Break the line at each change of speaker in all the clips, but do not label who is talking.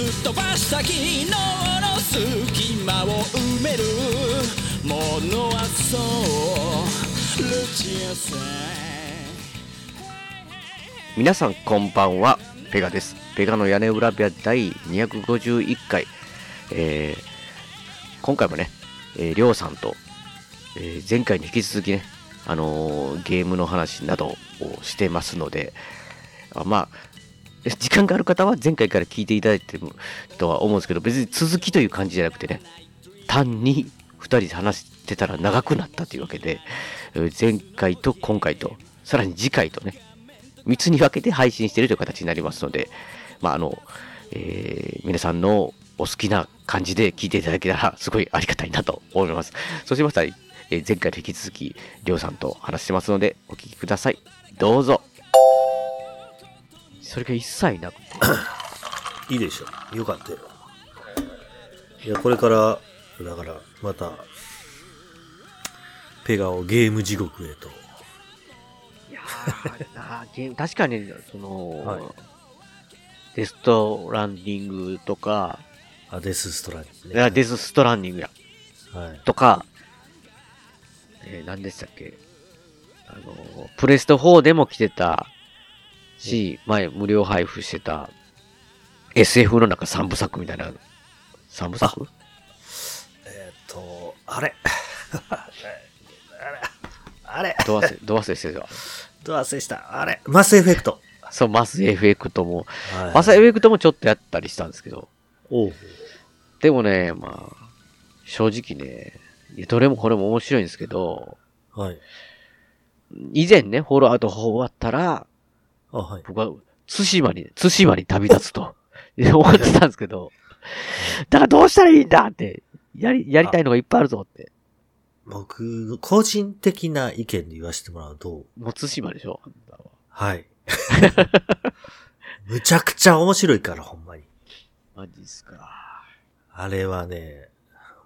すっ飛ばした昨日の隙間を埋めるものはそうルチアさん
皆さんこんばんは。ペガです。ペガの屋根裏部屋第251回、えー今回もね、えー、りょうさんと、えー前回に引き続きね、あのーゲームの話などをしてますのであまあ時間がある方は前回から聞いていただいてるとは思うんですけど別に続きという感じじゃなくてね単に2人で話してたら長くなったというわけで前回と今回とさらに次回とね3つに分けて配信しているという形になりますので、まあ、あの、えー皆さんのお好きな感じで聞いていただけたら、すごいありがたいなと思います。そうしましたら、前回と引き続き、りょうさんと話してますので、お聞きください。どうぞ。それが一切なくて、
いいでしょ。よかったよ。いや、これから、だから、また、ペガをゲーム地獄へと。
いやーゲーム 確かに、その、
はい
デストランディングとか、
あ、デスストラン
いやデスストランディングや、
はい。
とか、えー何でしたっけあの、プレスト4でも来てたし、前無料配布してた SF の中3部作みたいな、3部作？
えーっと、あれ。あれ。
ど忘れ、ど忘れしてるわ。
ど忘れした？あれ。マスエフェクト。
そう、マスエフェクトも、
はい。
マスエフェクトもちょっとやったりしたんですけど、でもね、まあ、正直ね、どれもこれも面白いんですけど、
はい。
以前ね、ホールアウト4終わったら、
あ、はい。
僕は、対馬に、対馬に旅立つと、思ってたんですけど、だからどうしたらいいんだって、やり、やりたいのがいっぱいあるぞって。
僕、個人的な意見で言わせてもらうと、
もう対馬でしょ
はい。むちゃくちゃ面白いから、ほんまに。
マジっすか。
あれはね、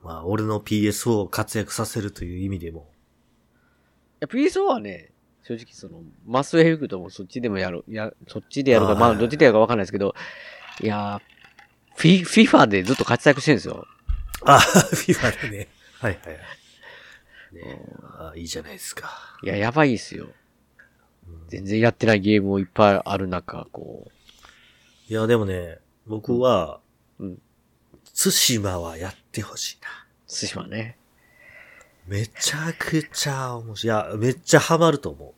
まあ、俺の PS4 を活躍させるという意味でも、
いや、PSO はね、正直その、マスエフェクトもそっちでもやる、や、そっちでやるか、まあ、どっちでやるかわかんないですけど、いやー、フィ、フィファでずっと活躍してるんですよ。
あ、FIFA でね。はいはいはい。ねあいいじゃないですか。
いや、やばいっすよ。全然やってないゲームもいっぱいある中、こ
いや、でもね、僕は、
うん
対馬はやってほしいな。
う、対馬ね。
めちゃくちゃ面白い。いや、めっちゃハマると思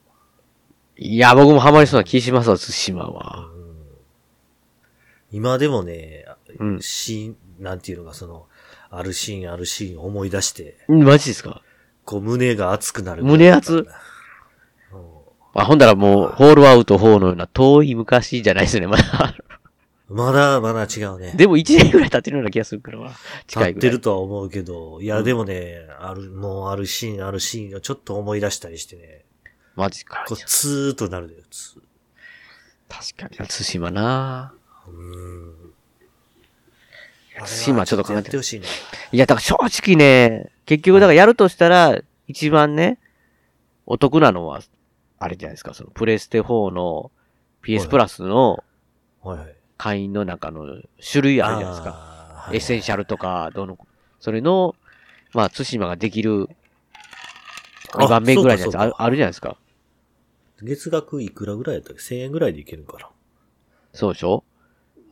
いや、僕もハマりそうな気しますわ、対馬は。
う。今でもね、
うん
シーン、なんていうのか、その、あるシーンあるシーン思い出して、
んマジですか？
こう胸が熱くなる。
胸熱？
うん
あ、ほんだらもう、 Fallout 4のような遠い昔じゃないですね、まだ。
まだ、まだ違うね。
でも1年ぐらい経ってるような気がするからな。近いぐらい。
経ってるとは思うけど、いや、でもね、ある、もうあるシーン、あるシーンをちょっと思い出したりしてね、
マジか。
こう、ツーっとなるだよ、ツー。
確かに。対馬な
うん。
対馬ちょっと考えて
やってほしいね。
いや、だから正直ね、結局だからやるとしたら、一番ね、お得なのは、あれじゃないですか、そのプレステ4の PS プラスの。会員の中の種類あるじゃないですか。
か
エッセンシャルとか、どうの、それの、まあ、対馬ができる2番目ぐらいのやつあるじゃないですか。
月額いくらぐらいやったっけ ?1000 円ぐらいでいけるんか
そうでしょ？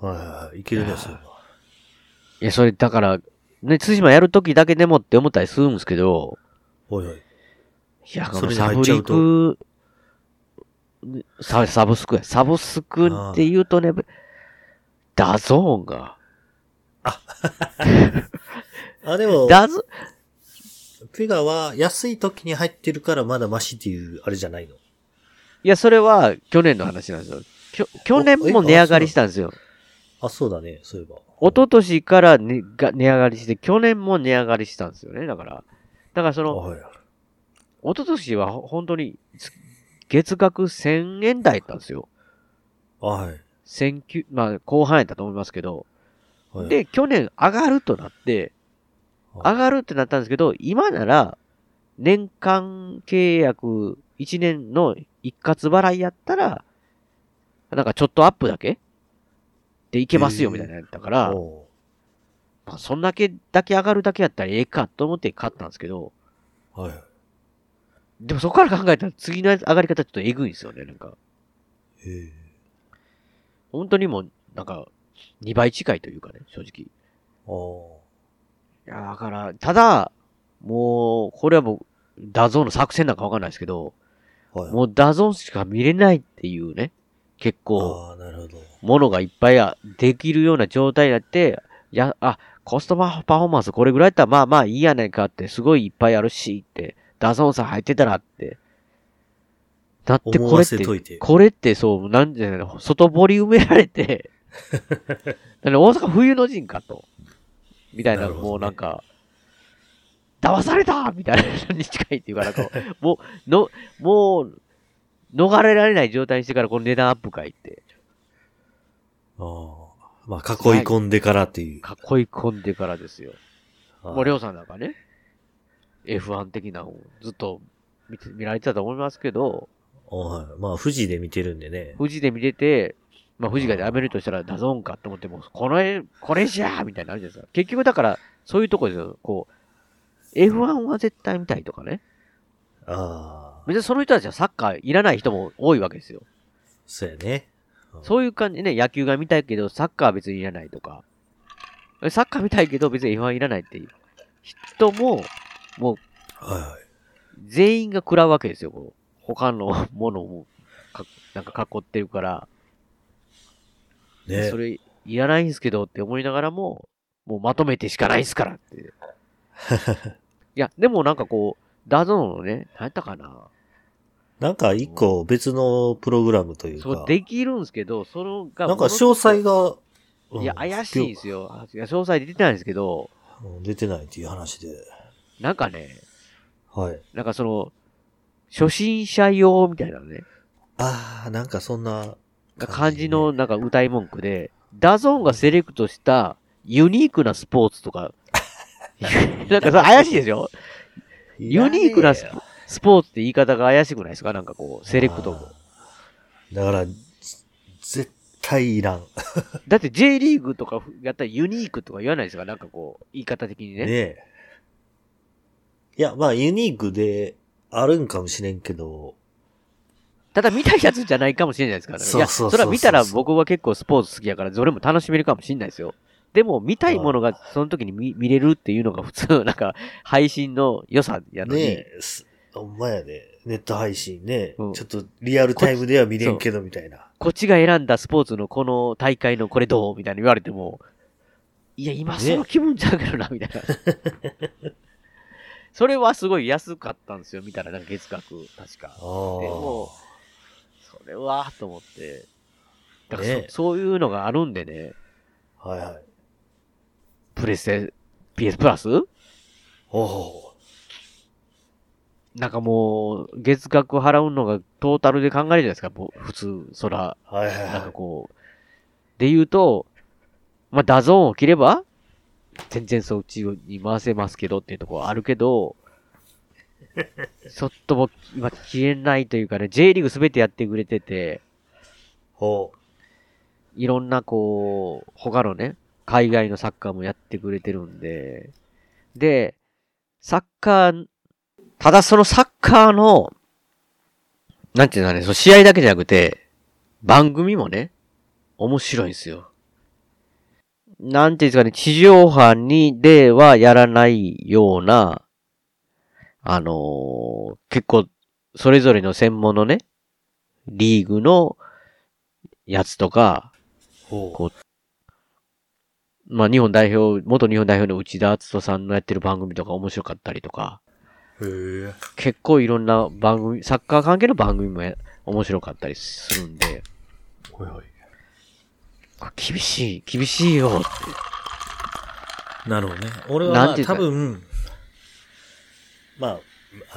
な。はいはいはい。いけるね、そうい
や、それ、だから、ね、対馬やるときだけでもって思ったりするんですけど、
おいおい。
いや、このサブリ
入っちゃうと
ク、ササブスクや。サブスクって言うとね、 DAZNが。
あ、でも、
ダゾ、
ペガは安い時に入ってるからまだマシっていう、あれじゃないの？
いや、それは去年の話なんですよ。きょ去年も値上がりしたんですよ。
あ、そうだね、そういえば。
一昨年から、ね、が値上がりして、去年も値上がりしたんですよね。だから、だからその、
はい。
一昨年はほ本当につ月額1000円台だったんですよ。
はい。
1009、まあ後半やったと思いますけど、
はい、
で、去年上がるとなって、
はい
上がるってなったんですけど、今なら、年間契約1年の一括払いやったら、なんかちょっとアップだけ？でいけますよみたいなやったから、
お
まあ、そんだけだけ上がるだけやったらええかと思って買ったんですけど、
うはい。
でもそこから考えたら次の上がり方ちょっとえぐいんですよね、なんか。
へえ。
本当にもう、なんか、2倍近いというかね、正直。
あ
いや、だから、ただ、もう、これはもう、 DAZNの作戦なんかわかんないですけど、
あ。はい。
もう DAZNしか見れないっていうね、結構、
ああ、なるほど。
ものがいっぱいあできるような状態になって、いや、あ、コストパフォーマンスこれぐらいやったらまあまあいいやないかって、すごいいっぱいあるしって、 DAZNさん入ってたらって。だって
思
これって
て、
これってそう、なんじゃないの、外堀埋められて、大阪冬の陣かと。みたいな、
なね
もうなんか、騙されたみたいなのに近いっていうか、なんか、もう、の、もう、逃れられない状態にしてからこの値段アップかいって。
ああ。まあ、囲い込んでからっていう。
囲い込んでからですよ。もう、りょうさんなんかね、F1 的なのをずっと見て見られてたと思いますけど、
はい。まあ、フジで見てるんでね。
フジで見てて、まあ、フジがやめるとしたら DAZNかと思っても、この絵、これじゃーみたいになるじゃないですか。結局だから、そういうとこですよ。こう、F1 は絶対見たいとかね。
ああ。
別にその人たちはサッカーいらない人も多いわけですよ。
そうやね。
そういう感じね、野球が見たいけど、サッカーは別にいらないとか。サッカー見たいけど、別に F1 いらないっていう人も、もう
はいはい。
全員が食らうわけですよ。こう他の ものをか、なんか囲ってるから、
ね
それいらないんすけどって思いながらも、もうまとめてしかないっすからって。いや、でもなんかこう、 DAZNのね、何やったかな。
なんか一個別のプログラムというか。
そう、できるんすけど、そのが、
なんか詳細が、うん
いや、怪しいんですよ。あいや詳細出てないんですけど、
うん出てないっていう話で。
なんかね、
はい。
なんかその、初心者用みたいなね、
ああ、なんかそんな
感じのなんか謳い文句で、 DAZNがセレクトしたユニークなスポーツとか、なんかそれ怪しいでしょ？ユニークなスポーツって言い方が怪しくないですか？なんかこう、セレクトも。
だから、ず絶対いらん。
だって J リーグとかやったらユニークとか言わないですか？なんかこう、言い方的にね。
ねえ。いや、まあユニークであるんかもしれんけど、
ただ見たいやつじゃないかもしれないですからね。いや、
そうそうそうそう
それは見たら僕は結構スポーツ好きやから、どれも楽しめるかもしれないですよ。でも、見たいものがその時に見見れるっていうのが普通、なんか、配信の良さやのに、
ねえ、すほんまやね。ネット配信ね、
うん
ちょっとリアルタイムでは見れんけどみたいな。
こっちが選んだスポーツのこの大会のこれどうみたいに言われても、いや、今その気分ちゃうけどな、みたいな。それはすごい安かったんですよ、見たら、なんか月額、確か。でも、それは、と思って。だからそ,、
ね
そういうのがあるんでね、
はいはい。
プレステ、PS Plus？
おお
なんかもう、月額払うのがトータルで考えるじゃないですか、ぼ普通、そら、
ー。はいはい
なんか
は
こう。で言うと、まあ、 DAZNを切れば、全然そっちに回せますけどっていうところはあるけど、ちょっともう今切れないというかね、J リーグすべてやってくれてて、
い。ほ
いろんなこう、他のね、海外のサッカーもやってくれてるんで、で、サッカー、ただそのサッカーの、なんていうのかね、その試合だけじゃなくて、番組もね、面白いんですよ。なんていうんですかね、地上波にではやらないような、あのー結構、それぞれの専門のね、リーグのやつとか、
う。
まあ日本代表、元日本代表の内田篤人さんのやってる番組とか面白かったりとか。結構いろんな番組、サッカー関係の番組もや面白かったりするんで、
ほいほい。
厳しい、厳しいよ。
なるほどね。俺は、まあ、多分、まあ、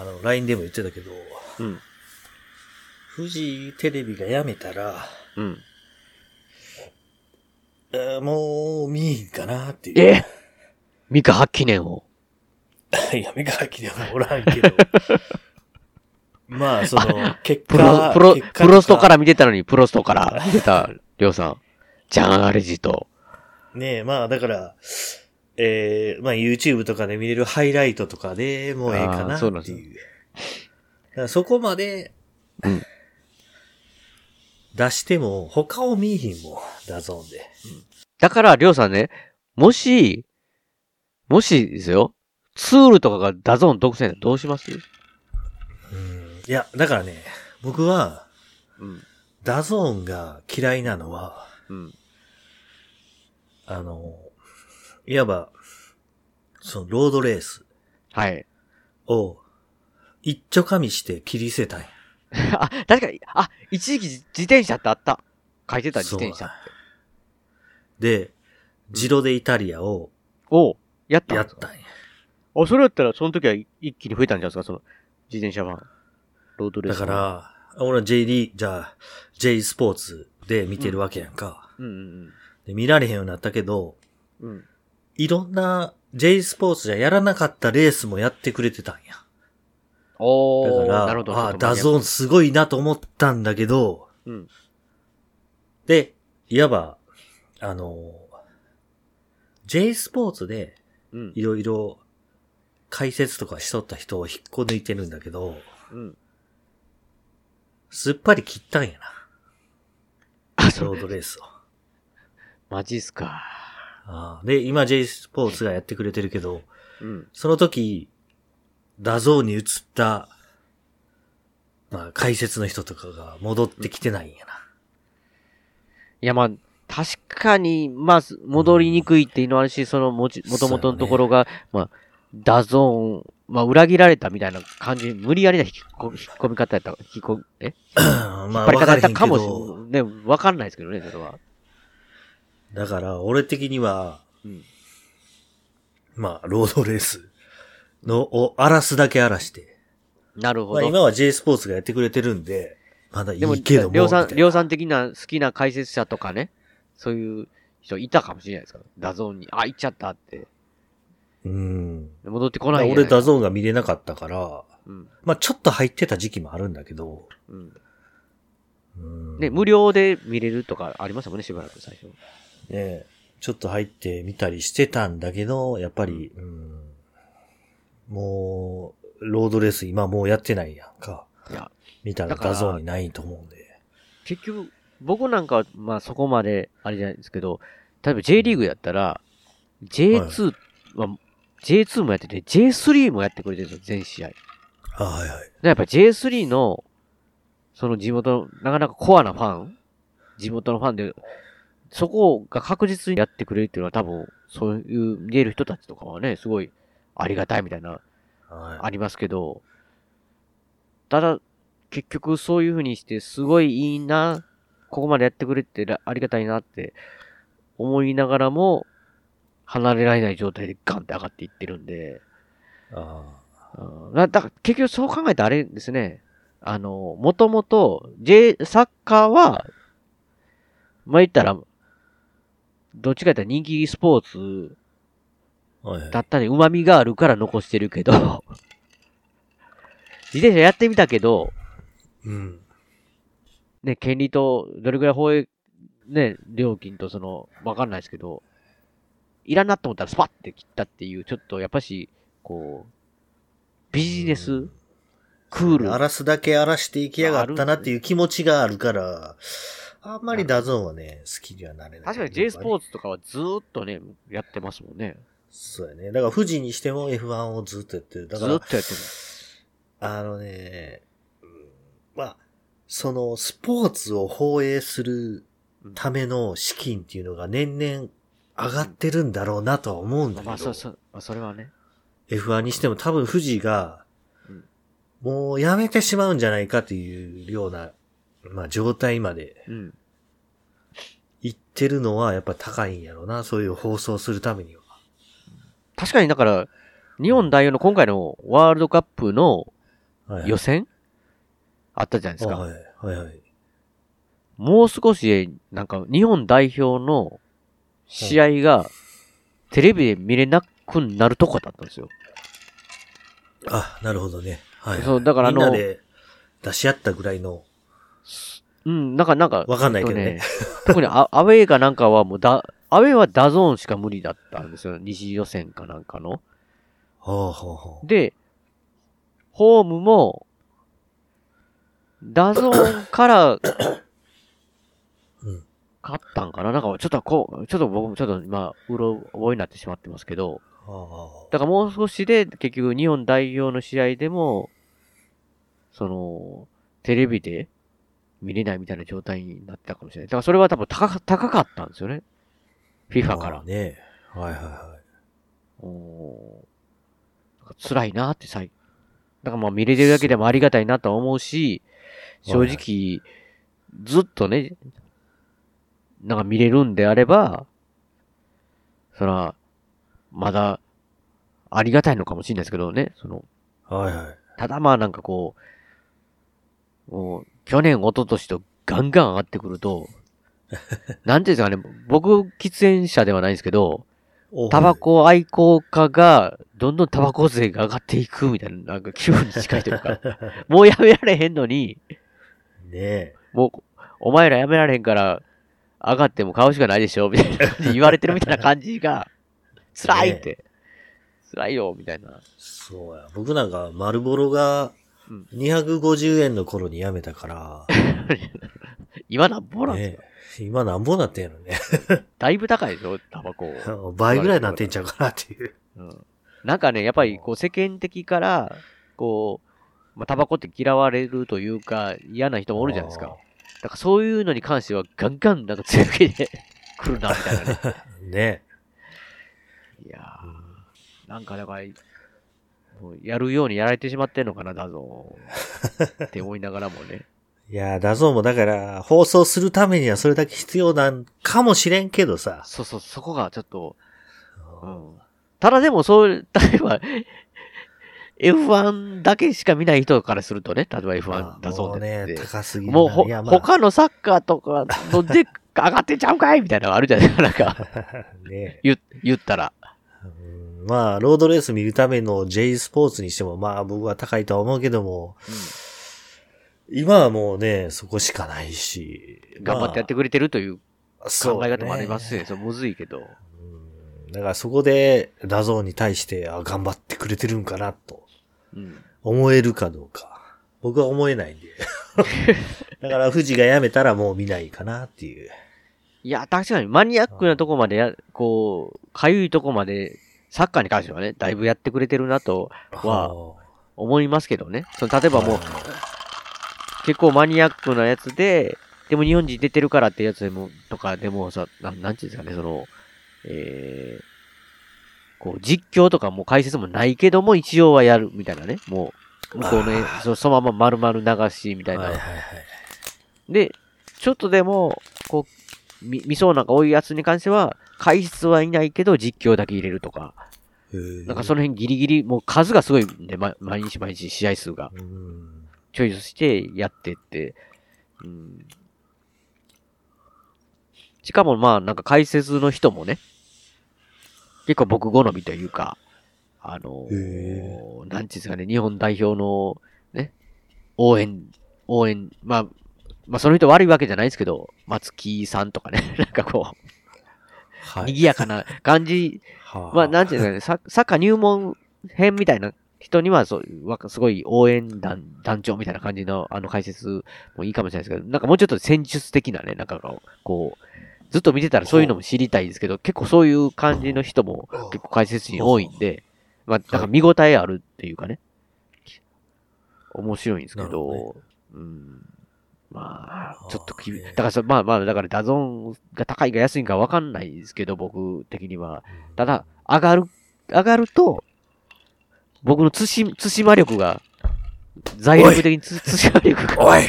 あの、LINE でも言ってたけど、
うん。
富士テレビがやめたら、
うん。
えーもう、見えへんかなっていう。
え？ミカ8記念を？
いや、目がきではおらんけど。まあ、その、結
プロ
果、、
プロ、
結果と
プロストから見てたのに、プロストから見てた、りょうさん。ジャンアレジと。
ねえ、まあ、だから、えー、まあ、YouTube とかで見れるハイライトとかでもうええかな
そうなんですよ
っていう。だからそこまで、
うん
出しても、他を見えひんもん、 DAZNで。
だから、りょうさんね、もし、もしですよ、ツールとかがダゾーン独占だったらどうします？
うん。いや、だからね、僕は、
うん。
DAZNが嫌いなのは、
うん。
あの、いわば、その、ロードレース
はい。
を、一丁かみして切り捨てたんや。
あ、確かに、あ、一時期自転車ってあった。書いてた自転車って。
で、ジロデイタリアを
おうやった
やったんや。
あ、それやったら、その時は一気に増えたんじゃないですか、その、自転車版。ロードレー
だ
ス。
か、ら、俺は J リー、じゃあ、J スポーツで見てるわけやんか。
うんうん
で見られへんようになったけど、
うん。うん。
いろんな J スポーツじゃやらなかったレースもやってくれてたんや。
おー、
だから、
なるほど。
ああ、 DAZNすごいなと思ったんだけど、
うん。
で、いわば、あの、J スポーツで
うん。
いろいろ解説とかしとった人を引っこ抜いてるんだけど、
うん。
すっぱり切ったんやな。
あ、そう。
ロードレースを。
マジっすか。
ああで、今 J スポーツがやってくれてるけど、
うん。
その時、 DAZNに移った、まあ、解説の人とかが戻ってきてないんやな。
いや、まあ、確かに、まあ、戻りにくいっていうのはあるし、そのもち、もともとのところが、まあ、DAZN、まあ、裏切られたみたいな感じ、無理やりな引っこ引っ込み方やった、引っ込み、え
まあ、
引っ張り方やったかもし
われ
ない。ね、わかんないですけどね、それは。
だから、俺的には、
うん。
まあ、ロードレースの、を荒らすだけ荒らして。まあ、
なるほど。
今は J スポーツがやってくれてるんで、まだいいけども。
りょうさん、
みたいな
りょうさん的な好きな解説者とかね、そういう人いたかもしれないですか？ら。 DAZNに、あ、行っちゃったって。
うん。
戻ってこない
俺 DAZNが見れなかったから、
うん。
まあ、ちょっと入ってた時期もあるんだけど、
うん。
うん。
ね、無料で見れるとかありましたもんね、しばらく最初。
ねちょっと入ってみたりしてたんだけど、やっぱり、うん、もう、ロードレース今もうやってないやんか。
いや、
見たら画像にないと思うんで。
結局、僕なんかは、まあそこまで、あれじゃないですけど、例えば J リーグやったら、J2 は、J2 もやってて、J3 もやってくれてるんですよ、全試合。
はいはい。
やっぱ J3 の、その地元の、なかなかコアなファン地元のファンで、そこが確実にやってくれるっていうのは多分、そういう見える人たちとかはね、すごいありがたいみたいな、
はい。
ありますけど、ただ、結局そういう風にして、すごいいいな、ここまでやってくれてらありがたいなって思いながらも、離れられない状態でガンって上がっていってるんで、
あ
うん。だだから結局そう考えたらあれですね、あの、もともと、J、サッカーは、まあ、言ったら、どっちか言ったら人気スポーツ
あはいはい。
だったね、旨味があるから残してるけど、自転車やってみたけど、
うん。
ね、権利と、どれぐらい放映、ね、料金とその、わかんないですけど、いらんなと思ったらスパッて切ったっていう、ちょっとやっぱし、こう、ビジネス、クール。
荒らすだけ荒らしていきやがったなっていう気持ちがあるから、あんまり DAZN はね、好きにはなれない。
確かに J スポ
ー
ーツとかはずーっとね、やってますもんね。
そうやね。だから富士にしても F1 をずっとやってる。だ
ず
から、
ーっとやってる。
あのね、うんまあ、そのスポーツを放映するための資金っていうのが年々上がってるんだろうなとは思うんだけど、
まあ、そうそう、まあ、それはね。
F1 にしても多分富士が
うん、
もうやめてしまうんじゃないかというような、まあ状態まで
うん。
行ってるのはやっぱ高いんやろな。そういう放送するためには。
確かにだから、日本代表の今回のワールドカップの
はいはい
予選？あったじゃないですか。
はいはいはい。
もう少し、なんか、日本代表の試合が、テレビで見れなくなるとこだったんですよ。
あ、なるほどね。はい、はい。
そうだからあの
みんなで出し合ったぐらいの、
うん、なんか、なんか、
わかんないけどね
えっと特にアアウェーかなんかはもうだ、アウェーは DAZN しか無理だったんですよ。二次予選かなんかの。
ほうほうほう。
で、ホームも、 DAZN から、
うん
勝ったんかな？なんか、ちょっとこう、ちょっと僕もちょっと今、うろ覚えになってしまってますけど、
あ
だからもう少しで、結局日本代表の試合でも、その、テレビで見れないみたいな状態になってたかもしれない。だからそれは多分高か高かったんですよね。
あ
FIFA から
まあ。ね。はいはいはい。
おーなんか辛いなってさい。だからまあ見れてるだけでもありがたいなとは思うし、正
はい
直、ずっとね、なんか見れるんであれば、そら、まだ、ありがたいのかもしれないですけどね、その、
はいはい。
ただまあなんかこう、もう、去年、一昨年とガンガン上がってくると、なんていうんですかね、僕、喫煙者ではないんですけど、
お
タバコ愛好家が、どんどんタバコ税が上がっていくみたいな、なんか気分に近いというか、もうやめられへんのに、
ねえ。
もう、お前らやめられへんから、上がっても買うしかないでしょみたいな感じで言われてるみたいな感じが、辛いって。辛いよ、みたいな。
そうや。僕なんか、丸ボロが
うん
250円の頃にやめたから、
今なんぼなんです
ねえ今なんぼなってんのね。
だいぶ高いでしょ？タバコ。
倍ぐらいなってんちゃうかなっていう。
うんなんかね、やっぱりこう世間的から、こう、まあ、タバコって嫌われるというか、嫌な人もおるじゃないですか。だからそういうのに関してはガンガンなんか強気で 来るな、みたいなね。
ね
いやー、なんかだから、やるようにやられてしまってんのかな、だぞ。って思いながらもね。
いやー、 DAZN もだから、放送するためにはそれだけ必要なんかもしれんけどさ。
そうそう、そこがちょっと、うん。ただでもそう、例えば、F1 だけしか見ない人からするとね、例えば F1 だそう
もう
で
ね、高すぎ。
もう
まあ
他のサッカーとかので上がってちゃうかいみたいなのあるじゃない？ですか。なんか、
ね
言言ったら。
うんまあ、ロードレース見るための J スポーツにしても、まあ僕は高いとは思うけども、今はもうね、そこしかないし。
頑張ってやってくれてるという
まあ
考え方もあります
そう
ね。そうむずいけど。
うんだからそこで、 DAZN に対して、あ、頑張ってくれてるんかな、と
うん。
思えるかどうか。僕は思えないんで。だから、富士が辞めたらもう見ないかなっていう。
いや、確かにマニアックなとこまでや、こう、かゆいとこまで、サッカーに関してはね、だいぶやってくれてるなとは思いますけどね。その例えばもう、結構マニアックなやつで、でも日本人出てるからってやつでも、とかでもさ、なん、なんていうんですかね、その、えー、こう、実況とかも解説もないけども、一応はやるみたいなね。もう、向こうのそ、そのまま丸々流しみたいな。
はいはいはい。
で、ちょっとでも、こう、み、見そうなんか多いやつに関しては、解説はいないけど実況だけ入れるとか、なんかその辺ギリギリ、もう数がすごいんで、ま、毎日毎日試合数が。
うん
チョイスしてやってって、うん。しかもまあなんか解説の人もね、結構僕好みというか、あの
へ
ー、なんうんですかね、日本代表のね、応援、応援、まあ、まあその人悪いわけじゃないですけど、松木さんとかね、なんかこう、
はい。
賑やかな感じ
は
まあ、なんていうんですかね、ササッカー入門編みたいな人には、そう、わかすごい応援団、団長みたいな感じの、あの解説もいいかもしれないですけど、なんかもうちょっと戦術的なね、なんかこう、ずっと見てたらそういうのも知りたいですけど、結構そういう感じの人も結構解説陣多いんで、まあ、なんか見応えあるっていうかね、面白いんですけ
なるほ
ど、うん。まあ、ちょっときだからそ、まあまあ、だから DAZN が高いか安いかわかんないですけど、僕的には。ただ、上がる、上がると、僕のつし、つしま力が、財力的につ、つしま力が、
おい。
っ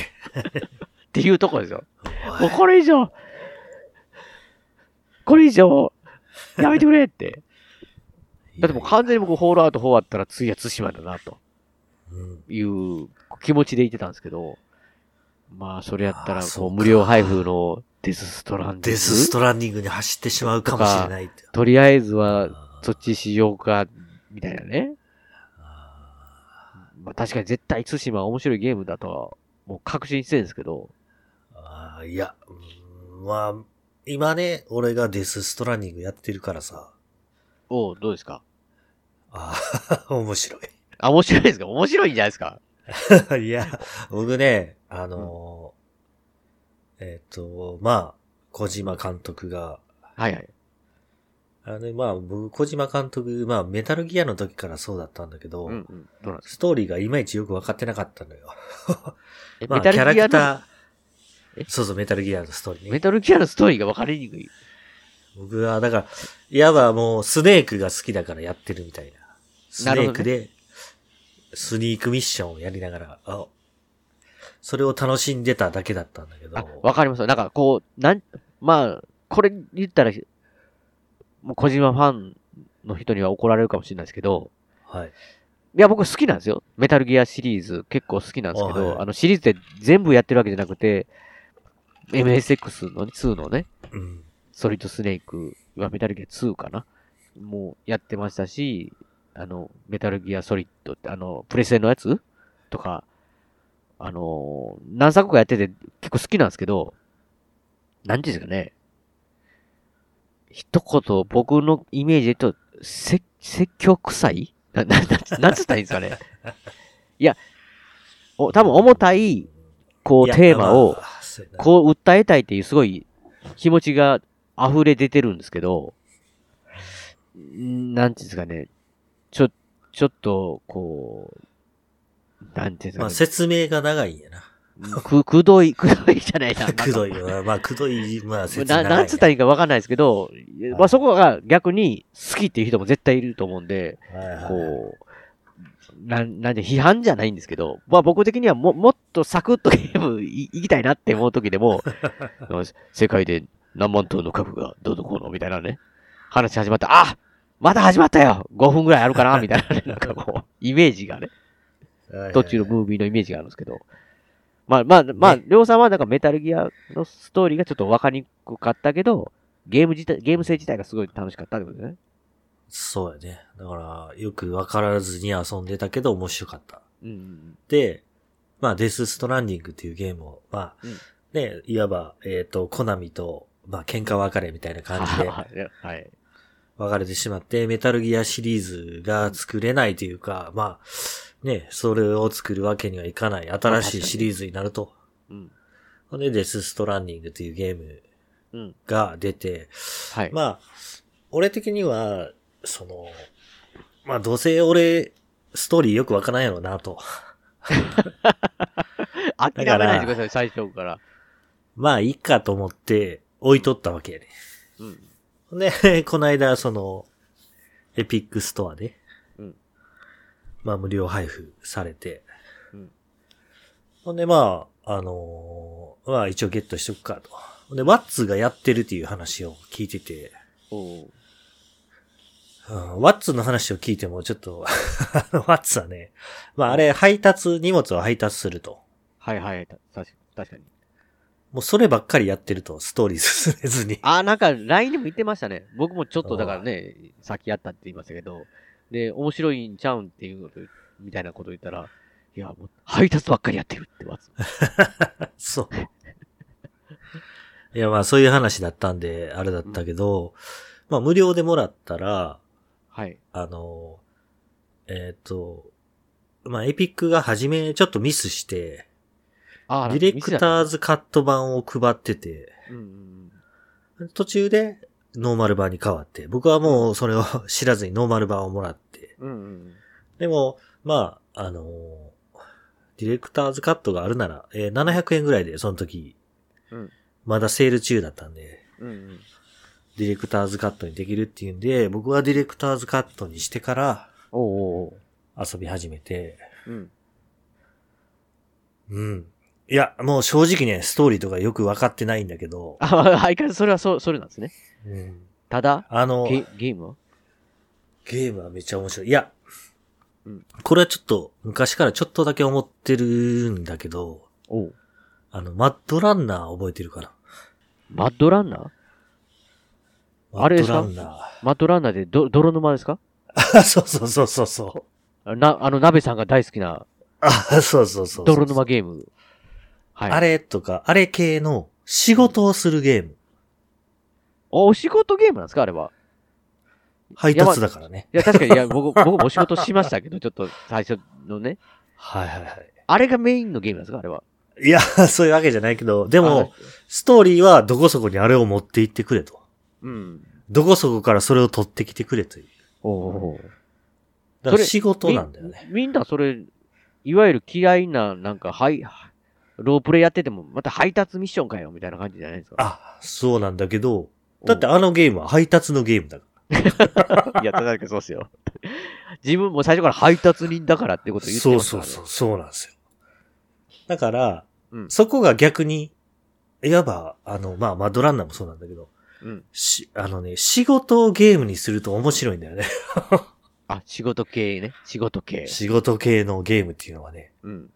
ていうところですよ。もうこれ以上、これ以上、やめてくれって。だってもう完全に僕、ホールアウト4終わったら次は対馬だな、と。
うん。
いう気持ちでいてたんですけど、まあ、それやったら、こう、無料配布のデスストランディング？
デスストランディングに走ってしまうかもしれない。
とりあえずは、そっちしようか、みたいなね。
あ
まあ、確かに絶対対馬は面白いゲームだとは、もう確信してるんですけど、
ーあーいや、うんまあ、今ね、俺がデスストランディングやってるからさ、
おうどうですか？
ああ、面白
あ、面白いですか？面白いんじゃないですか？
い。いや、僕ね、あのーえっ、と、まあ、小島監督が、
はいはい。
あのね、まあ、僕、小島監督、まあ、メタルギアの時からそうだったんだけど、
うんうん。ど
ストーリーがいまいちよく分かってなかったのよ。
え
まあ、
メタ
キャラ
ルギアの、
クタ
え？
ー、そうそう、メタルギアのストーリーね。
メタルギアのストーリーが分かりにくい。
僕は、だから、いわばもう、スネークが好きだからやってるみたいな。スネークで、スニークミッションをやりながら、あ、それを楽しんでただけだったんだけど
あ、、わかりますなんかこう、なん、まあ、これ言ったら、もう小島ファンの人には怒られるかもしれないですけど、
はい。
いや、僕好きなんですよ。メタルギアシリーズ結構好きなんですけど、
あはい
あのシリーズで全部やってるわけじゃなくて、MSX のね2のね、
うん。
ソリッドスネークはメタルギア2かな？もうやってましたし、あの、メタルギアソリッドって、あの、プレステのやつとか、あの、何作かやってて結構好きなんですけど、なんていうんですかね。一言僕のイメージで言うと、説、説教臭い？な、な、な、なんつったらいいんですかね？いや、お、多分重たい、こう、テーマを、こう訴えたいっていうすごい気持ちが溢れ出てるんですけど、んなんていうんですかね、ちょ、ちょっと、こう、なんていうんです
まあ、
かね、
説明が長いんやな。
く、くどい、くどいじゃないな。なんか
くどいよな。まあ、くどい、まあ、
な
長い、
なんつったらいいかわかんないですけど、まあそこが逆に好きっていう人も絶対いると思うんで、
はいはい
こう、なん、なんで批判じゃないんですけど、まあ僕的にはも、もっとサクッとゲームい行きたいなって思う時でも、世界で何万トンの核がどうのこうのみたいなね、話始まった。あまた始まったよ !5 分ぐらいあるかなみたいなね、なんかこう、イメージがね、
はいはい
途中のムービーのイメージがあるんですけど、まあまあ、まあ、りょうさんはなんかメタルギアのストーリーがちょっとわかりにくかったけど、ゲーム自体、ゲーム性自体がすごい楽しかったってことね。
そうやね。だから、よくわからずに遊んでたけど面白かった。
うんうん
で、まあ、デスストランディングっていうゲームを、まあ、
うん
ね、いわば、えっ、と、コナミと、まあ、喧嘩別れみたいな
うん。
感じで
はい。はい。
別れてしまって、メタルギアシリーズが作れないというか、まあ、ね、それを作るわけにはいかない新しいシリーズになると。
うん。
で、デスストランディングっていうゲーム
うん。
が出て、
はい。
まあ、俺的には、その、まあ、どうせ俺、ストーリーよくわからんやろうなと。
諦めないでください、最初から。
まあ、いいかと思って置いとったわけやね。
うん。
で、この間、その、 Epic Store で、
うん
まあ、無料配布されて、
うん
ほんで、まあ、あのーまあ、一応ゲットしとくかと。ほんで、ワッツがやってるっていう話を聞いてて、
おう
うんワッツの話を聞いてもちょっと、ワッツはね、まああれ配達、荷物を配達すると。
はいはい。た確か確かに。
もうそればっかりやってると、ストーリー進めずに。
あ、なんか LINE でも言ってましたね。僕もちょっとだからね、先やったって言いましたけど、で、面白いんちゃうんっていうこと、みたいなこと言ったら、いや、もう配達ばっかりやってるってわつ。
そう。いや、まあそういう話だったんで、あれだったけど、まあ無料でもらったら、
はい。
あの、えっ、と、まあエピックが初めちょっとミスして、
あ
ディレクター
ズ。
ズカット版を配ってて、
うんうんうん。
途中でノーマル版に変わって、僕はもうそれを 知らずにノーマル版をもらって、
うんうん
でも、まあ、あのーディレクターズカットがあるなら、えー700円ぐらいで、その時、
うん
まだセール中だったんで、
うん。うんうん。
ディレクターズカットにできるっていうんで、僕はディレクターズカットにしてから
おうお。
遊び始めて、
うん。
うん。いや、もう正直ね、ストーリーとかよく分かってないんだけど、
あ、相変わらずそれはそ、それなんですね。
うん、
ただ、
あの、
ゲゲーム？は
ゲームはめっちゃ面白い。いや、
うん
これはちょっと昔からちょっとだけ思ってるんだけど、
おう
あの、マッドランナー覚えてるかな？
マッドランナー？あれですか？
マッドランナ
マッドランナーでど泥沼ですか？
ー。そうそうそうそうそう。
な、あの、鍋さんが大好きな
あ、そうそうそうそう。
泥沼ゲーム。はい。
あれとか、あれ系の仕事をするゲーム。
お仕事ゲームなんですかあれは。
配達だからね。
いや、確かに、いや、僕、僕もお仕事しましたけど、ちょっと最初のね。
はいはいはい。
あれがメインのゲームなんですかあれは。
いや、そういうわけじゃないけど、で
で
も、、ストーリーはどこそこにあれを持って行ってくれと。
うん。
どこそこからそれを取ってきてくれという。
おお
だから仕事なんだよね。
みんなそれ、いわゆる嫌いな、なんか、はい、ロープレイやってても、また配達ミッションかよ、みたいな感じじゃないですか。
あ、そうなんだけど、だってあのゲームは配達のゲームだか
いや、確かにそうっすよ。自分も最初から配達人だからってこと
ら。
言って
そう
ますからね。
そうそう、そうなんですよ。だから、
うん
そこが逆に、いわば、あの、まあ、マドランナーもそうなんだけど、
うん。
し、あのね、仕事をゲームにすると面白いんだよね。
あ、仕事系ね。仕事系。
仕事系のゲームっていうのはね。
うん。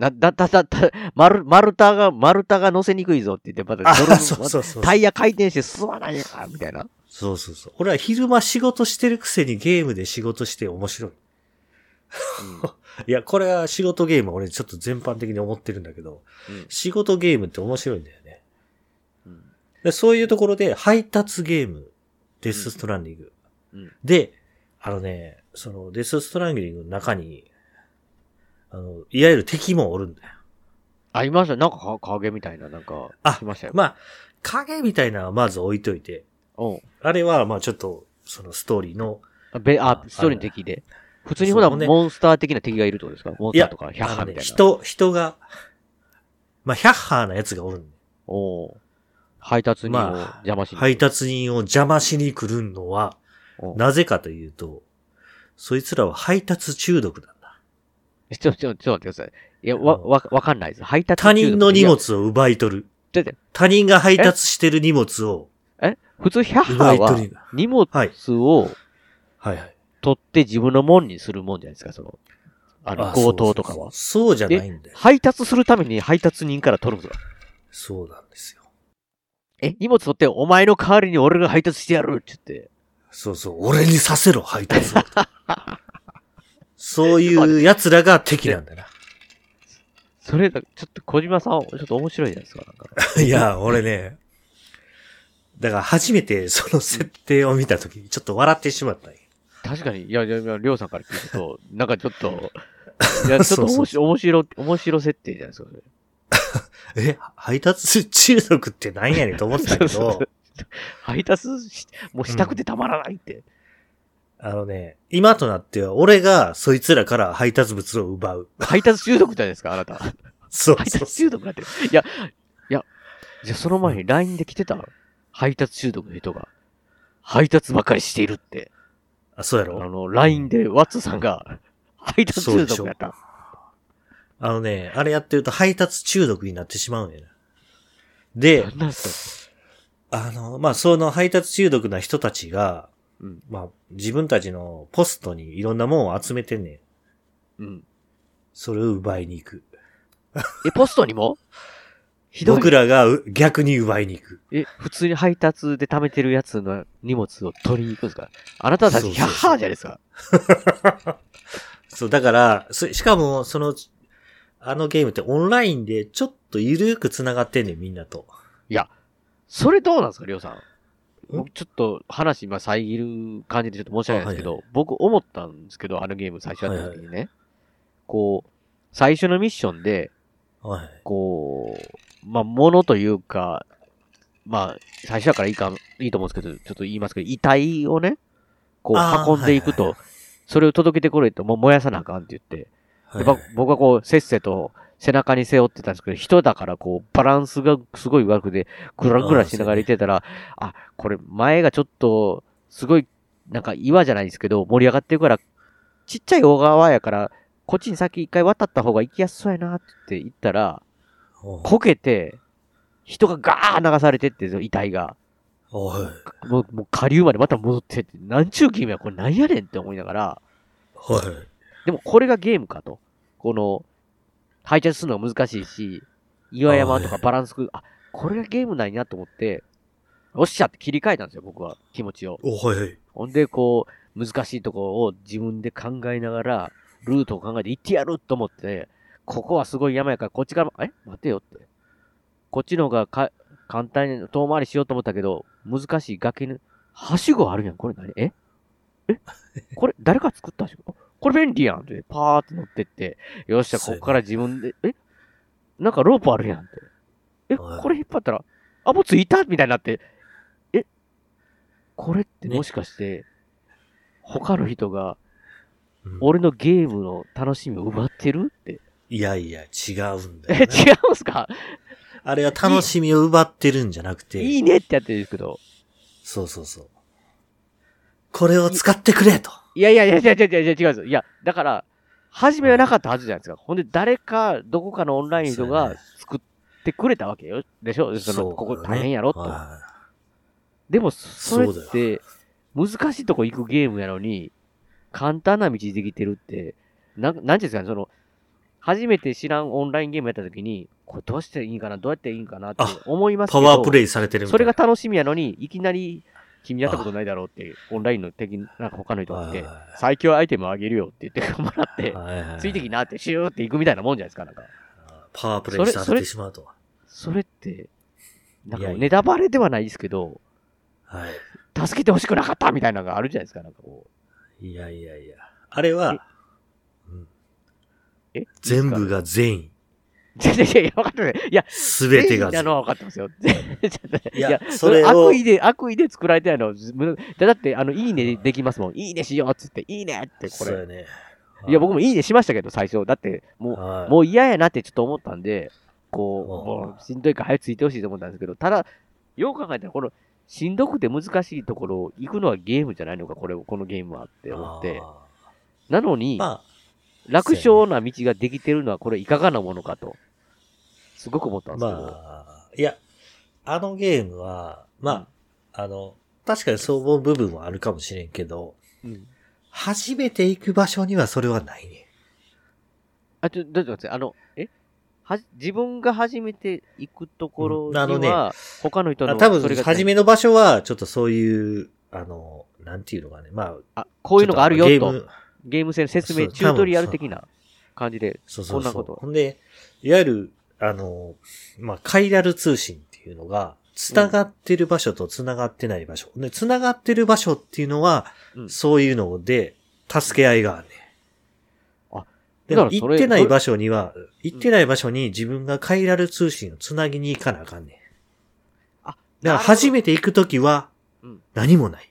な、だ、だ、だ、だ、丸、丸太が、丸太が乗せにくいぞって言って、また
そうそうそう。
タイヤ回転して進まないやんみたいな。
そうそうそう。俺は昼間仕事してるくせにゲームで仕事して面白い。いや、これは仕事ゲームは俺ちょっと全般的に思ってるんだけど、
うん
仕事ゲームって面白いんだよね。
うん
でそういうところで配達ゲーム、デスストランディング。
うん
で、あのね、そのデスストランディングの中に、あの、いわゆる敵もおるんだよ。
ありました。なんかか影みたいな、なんか、
あ
しましたよ。
まあ、影みたいなのはまず置いといて、
うん。
あれはまあちょっと、そのストーリーの、
あべ、あ、ストーリーの敵で。普通にほら、
ね
モンスター的な敵がいるってことですか？モンスターとか、ヒャッハ
あのね
みたいな。
人、人が、まあ、ヒャッハーなやつがおるんだよ
おう配達人を
まあ
邪魔しに。
配達人を邪魔しに来るのは、なぜかというと、そいつらは配達中毒だ。
ちょ、ちょ、ちょ、待ってください。いや、わ、わ、わかんないです。配達
他人の荷物を奪い取る。
だって
他人が配達してる荷物を、
え？普通、ヒャッハ
奪
ーは荷物
はい
を
はいはい。
取って自分のもんにするもんじゃないですか、その、あの、
あ
強盗とかは。
そうじゃないんだよ。
配達するために配達人から取るんですか
そうなんですよ。
え、荷物取って、お前の代わりに俺が配達してやるって言って。
そうそう、俺にさせろ、配達を。そういう奴らが敵なんだな。
それだ、ちょっと小島さん、ちょっと面白いじゃないですか、なんか。
いや、俺ね、だから初めてその設定を見たときにちょっと笑ってしまった
確かに、いや、いや、りょうさんから聞くと、なんかちょっと、いや、ちょっと
そうそう
面白、面白、面白設定じゃないですか、それ。
え、配達中毒ってなんやねんと思ってたけど
う、配達し、もうしたくてたまらないって。
あのね、今となっては俺がそいつらから配達物を奪う。
配達中毒じゃないですか、あなた。
そう
配
そう
達中毒になってる。いや、いや、じゃあその前に LINE で来てた配達中毒の人が、配達ばっかりしているって。
あ、そうや
あ
ろ
の、LINE でワッツさんが、配達中毒やった。
あのね、あれやってると配達中毒になってしまうんやな。で、あの、まあ、その配達中毒な人たちが、
かうん。
まあ、自分たちのポストにいろんなものを集めてんねん。
うん。
それを奪いに行く。
え、ポストにも？ひどい。
僕らがう逆に奪いに行く。
え、普通に配達で貯めてるやつの荷物を取りに行くんですか？あなたたちヒャッハーじゃないですか。
そう、だから、そしかも、その、あのゲームってオンラインでちょっとゆるく繋がってんねん、みんなと。
いや、それどうなんですか、りょうさん。僕ちょっと話今遮る感じでちょっと申し訳ないですけど、
あは
僕思ったんですけど、あのゲーム最初やった時にね、こう、最初のミッションで、
はい。
こう、まあ、ものというか、まあ、最初だからいいか、いいと思うんですけど、ちょっと言いますけど、遺体をね、こう運んでいくと、
はい
それを届けてくれと、もう燃やさなあかんって言って、
はい。
僕はこう、せっせと背中に背負ってたんですけど、人だからこう、バランスがすごい悪くて、ぐらぐらしながらいてたら、あ、これ前がちょっと、すごい、なんか岩じゃないですけど、盛り上がってるから、ちっちゃい小川やから、こっちに先一回渡った方が行きやすそうやなって言ったら、
お
こけて、人がガー流されてって、遺体が。もう、もう下流までまた戻ってって、なんちゅうゲームや、これなんやねんって思いながら、
おい。
でもこれがゲームかと。この、配達するのが難しいし、岩山とかバランスく、あ、これがゲームなんやと思って、よっしゃって切り替えたんですよ、僕は。気持ちを。
おい。
ほんで、こう、難しいところを自分で考えながら、ルートを考えて行ってやると思って、ここはすごい山やから、こっちから、え？待てよって。こっちの方がか簡単に遠回りしようと思ったけど、難しい崖に、はしごあるやん。これ何？え？え？これ、誰か作ったはしご？これ便利やんって、パーって乗ってって、よっしゃ、ここから自分で、え？なんかロープあるやんって。え、
はい
これ引っ張ったら、あ、もうついたみたいになって、え？これって
ね
もしかして、他の人が
うん
俺のゲームの楽しみを奪ってるって？
いやいや、違うんだ
え、
よ、
違
ね。
うんすか？
あれは楽しみを奪ってるんじゃなくて。
いいねってやってるんですけど。
そうそうそう。これを使ってくれと。
いやいやいや、違う違う違う違う違うんですよ。いや、だから、初めはなかったはずじゃないですか。ほんで、誰か、どこかのオンラインの人が作ってくれたわけよ。でしょ？その、ここ大変やろ？と。
は
でも、それって、難しいとこ行くゲームやのに、簡単な道できてるって、なん、なんていうんですかね、その、初めて知らんオンラインゲームやった時に、これどうしていいんかな、どうやっていいんかなって
あ
思います
い
けど、
パワープレイされてる。
それが楽しみやのに、いきなり、君やったことないだろうって、オンラインの敵、なんか他の人が来て最強アイテムあげるよって言ってもらって、ついてきなってシューって行くみたいなもんじゃないですか、なんか。
パワープレイされてしまうと。
それって、なんかネタバレではないですけど、
はい。
助けてほしくなかったみたいなのがあるじゃないですか、なんかこう。
いやいやいや。あれは、うん
え
全部が善意。
いやいや分かってない。いや、
すべてが
分かってますよ。い
いや
や、
それ
悪意で、悪意で作られてないの。むだって、あの、いいねできますもん。いいねしようっつって、いいねって、
意。
これ。
そうやね。
いや、僕もいいねしましたけど、最初。だって、もう、
はい、
もう嫌やなってちょっと思ったんで、こう、しんどいから早くついてほしいと思ったんですけど、ただ、よう考えたら、この、しんどくて難しいところを行くのはゲームじゃないのか、これ、このゲームはって思って。
あ
なのに
ー、ま
楽勝な道ができてるのは、これいかがなものかと、すごく思った
あ、
んですけど。
まあ、いや、あのゲームは、まあ、あの、確かにそう思う部分はあるかもしれんけど、
うん
初めて行く場所にはそれはないね。
あ、ちょ、どうぞあの、え？はじ自分が初めて行くところに
うんあのね
は、他の人の
あ多分
それ、が
初めの場所は、ちょっとそういう、あの、なんていうのかね、まあ、
あ、こういうのがあるよと。
ゲーム
ゲーム性の説明、チュートリアル的な感じで、
そうそうそう。
こんなこと
ほんで、いわゆる、あの、まあ、カイラル通信っていうのが、繋がってる場所と繋がってない場所。で、繋がってる場所っていうのは、
うん
そういうので、助け合いがあるね。
あ
でも、
だからそれ
行ってない場所には、行ってない場所に自分がカイラル通信を繋ぎに行かなあかんねん。
あ、
だから初めて行くときは
うん、
何もない。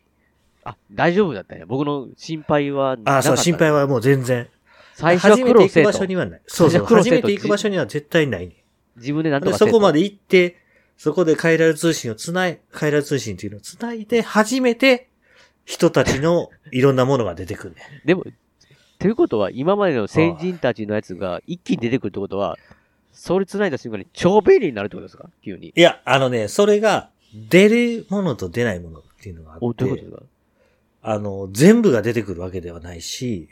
あ、大丈夫だったね。僕の心配はなかった。
ああ、そう、心配。はもう全然。
最初は
初めて行く場所に。はない。そうそう、
最初
めて行く場所には絶対ないねん。
自分でなんと
で
か
そこまで行って、そこでカイラル通信をつない、カイラル通信っていうのをつないで、初めて人たちのいろんなものが出てくるね。
でも、ということは、今までの先人たちのやつが一気に出てくるってことは、それ繋いだ瞬間に超便利になるってことですか？急に。
いや、あのね、それが出るものと出ないものっていうのがあ
お、
って
どういうこと、ですか？
あの、全部が出てくるわけではないし、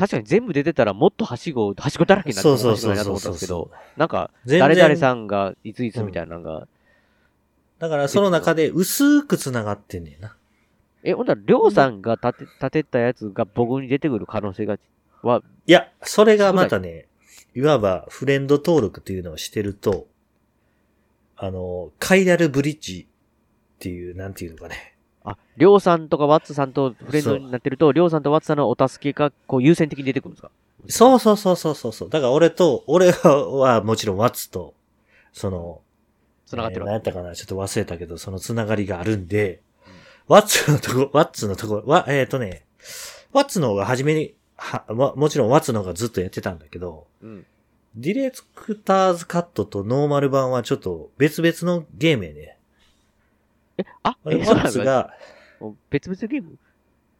確かに全部出てたらもっとはしご、はしごだらけになって
そう
も
そう
なと思ったんですけど。なんか、誰々さんがいついつみたいなのが、
だからその中で薄く繋がってんねんな。
え、ほんなら、りょうさんが立て、立てたやつが僕に出てくる可能性が、は、
いや、それがまたね、いわばフレンド登録っていうのをしてると、あの、カイラルブリッジっていう、なんていうのかね。
あ、りょうさんとかワッツさんとフレンドになってると、りょうさんとワッツさんのお助けが、こう、優先的に出てくるんですか？
そうそうそうそうそうそう。だから俺と、俺はもちろんワッツと、その、
繋がってるわ
えー何やったかなちょっと忘れたけど、そのつながりがあるんで、ワッツのとこ、ワッツのとこ、わ、えっ、とね、ワッツの方が初めに、は、ももちろんワッツの方がずっとやってたんだけど、
うん。
ディレクターズカットとノーマル版はちょっと別々のゲームやね。
え、あ、
ワ
え、そう
ツが、
別々ゲーム？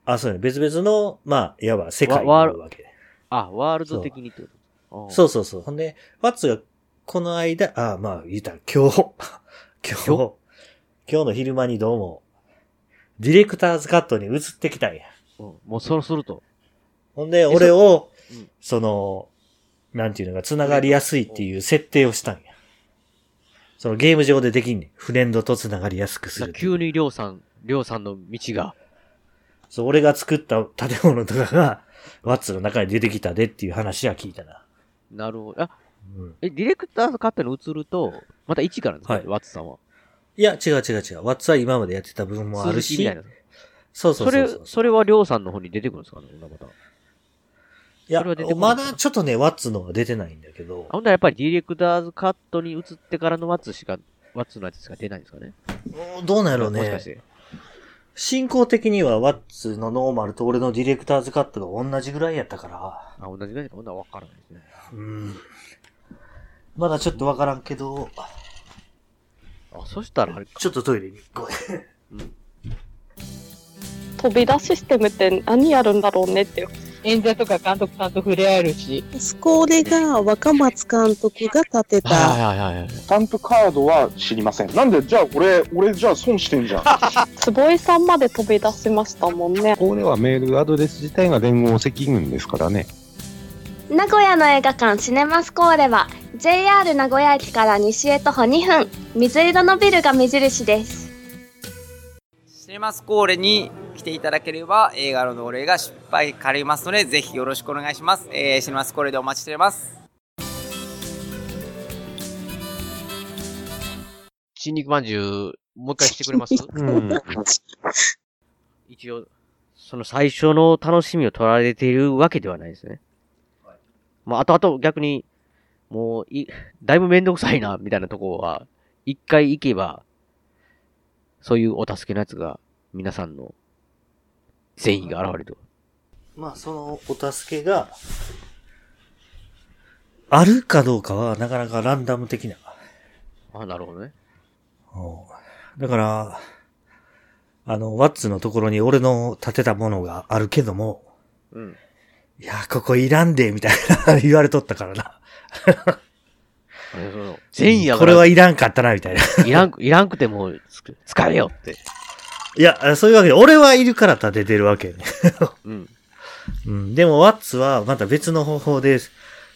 あ、そうね、別々の、まあ、いわば世界
わわ
があるわけ。
あ、ワールド的にってこと？あ
そうそうそう。ほんで、ワッツがこの間、あ、まあ、言ったら 今日、今日、
今
今日の昼間にどうも、ディレクターズカットに移ってきたんや。
うんもうそろそろと。
ほんで、俺を
うん、
その、なんていうのが繋がりやすいっていう設定をしたんや。そのゲーム上でできんねん。フレンドと繋がりやすくする。
急にりょうさん、りょうさんの道が。
そう、俺が作った建物とかが、ワッツの中に出てきたでっていう話は聞いたな。
なるほど。あ、
うん。
え、ディレクターズカットに移ると、また一からですか、
はい
ワッツさんは。
いや、違う違う違う。ワッツは今までやってた部分もあるし。そうそ
そうれ
そうそう、
それはりょうさんの方に出てくるんですかね？また。
いや
それは出てこ、な
まだちょっとね、ワッツのは出てないんだけど
あ、、ほんならやっぱりディレクターズカットに移ってからのワッツしか、ワッツのやつしか出ないんですかね
うんどうなんやろうね
もしかし。て。
進行的にはワッツのノーマルと俺のディレクターズカットが同じぐらいやったから、
あ、同じぐらいか、ほんならわからないですね。
うん。まだちょっとわからんけど、
あ、そしたらあれか。
ちょっとトイレに行こう。
飛び出システムって何やるんだろうねっていう。
演者とか監督さんと触れ合えるし。
これが若松監督が建てた、
はいはいはいはい。
スタンプカードは知りません。なんで、じゃあ俺、俺じゃあ損してんじゃん。
坪井さんまで飛び出しましたもんね。
これはメールアドレス自体が連合赤軍ですからね。
名古屋の映画館シネマスコーレは JR 名古屋駅から西へ徒歩2分水色のビルが目印です
シネマスコーレに来ていただければ映画のお礼が失敗かりますのでぜひよろしくお願いします、えー、シネマスコーレでお待ちしております
新肉まんじゅう、もう一回してくれます？
うん。
一応、その最初の楽しみを取られているわけではないですね。まあ、あとあと逆に、もう、い、だいぶめんどくさいな、みたいなところは、一回行けば、そういうお助けのやつが、皆さんの善意が現れると。
まあ、そのお助けが、あるかどうかはなかなかランダム的な。
あ、なるほどね。
だから、あの、ワッツのところに俺の建てたものがあるけども、
うん。
いや、ここいらんで、みたいな言われとったからな。
善意やか
こ
ら、
れはいらんかったな、みたいな。
いらん、いらんくても、使えよって。
いや、そういうわけで、俺はいるから建ててるわけね。
うん。
うん。でも、ワッツはまた別の方法で、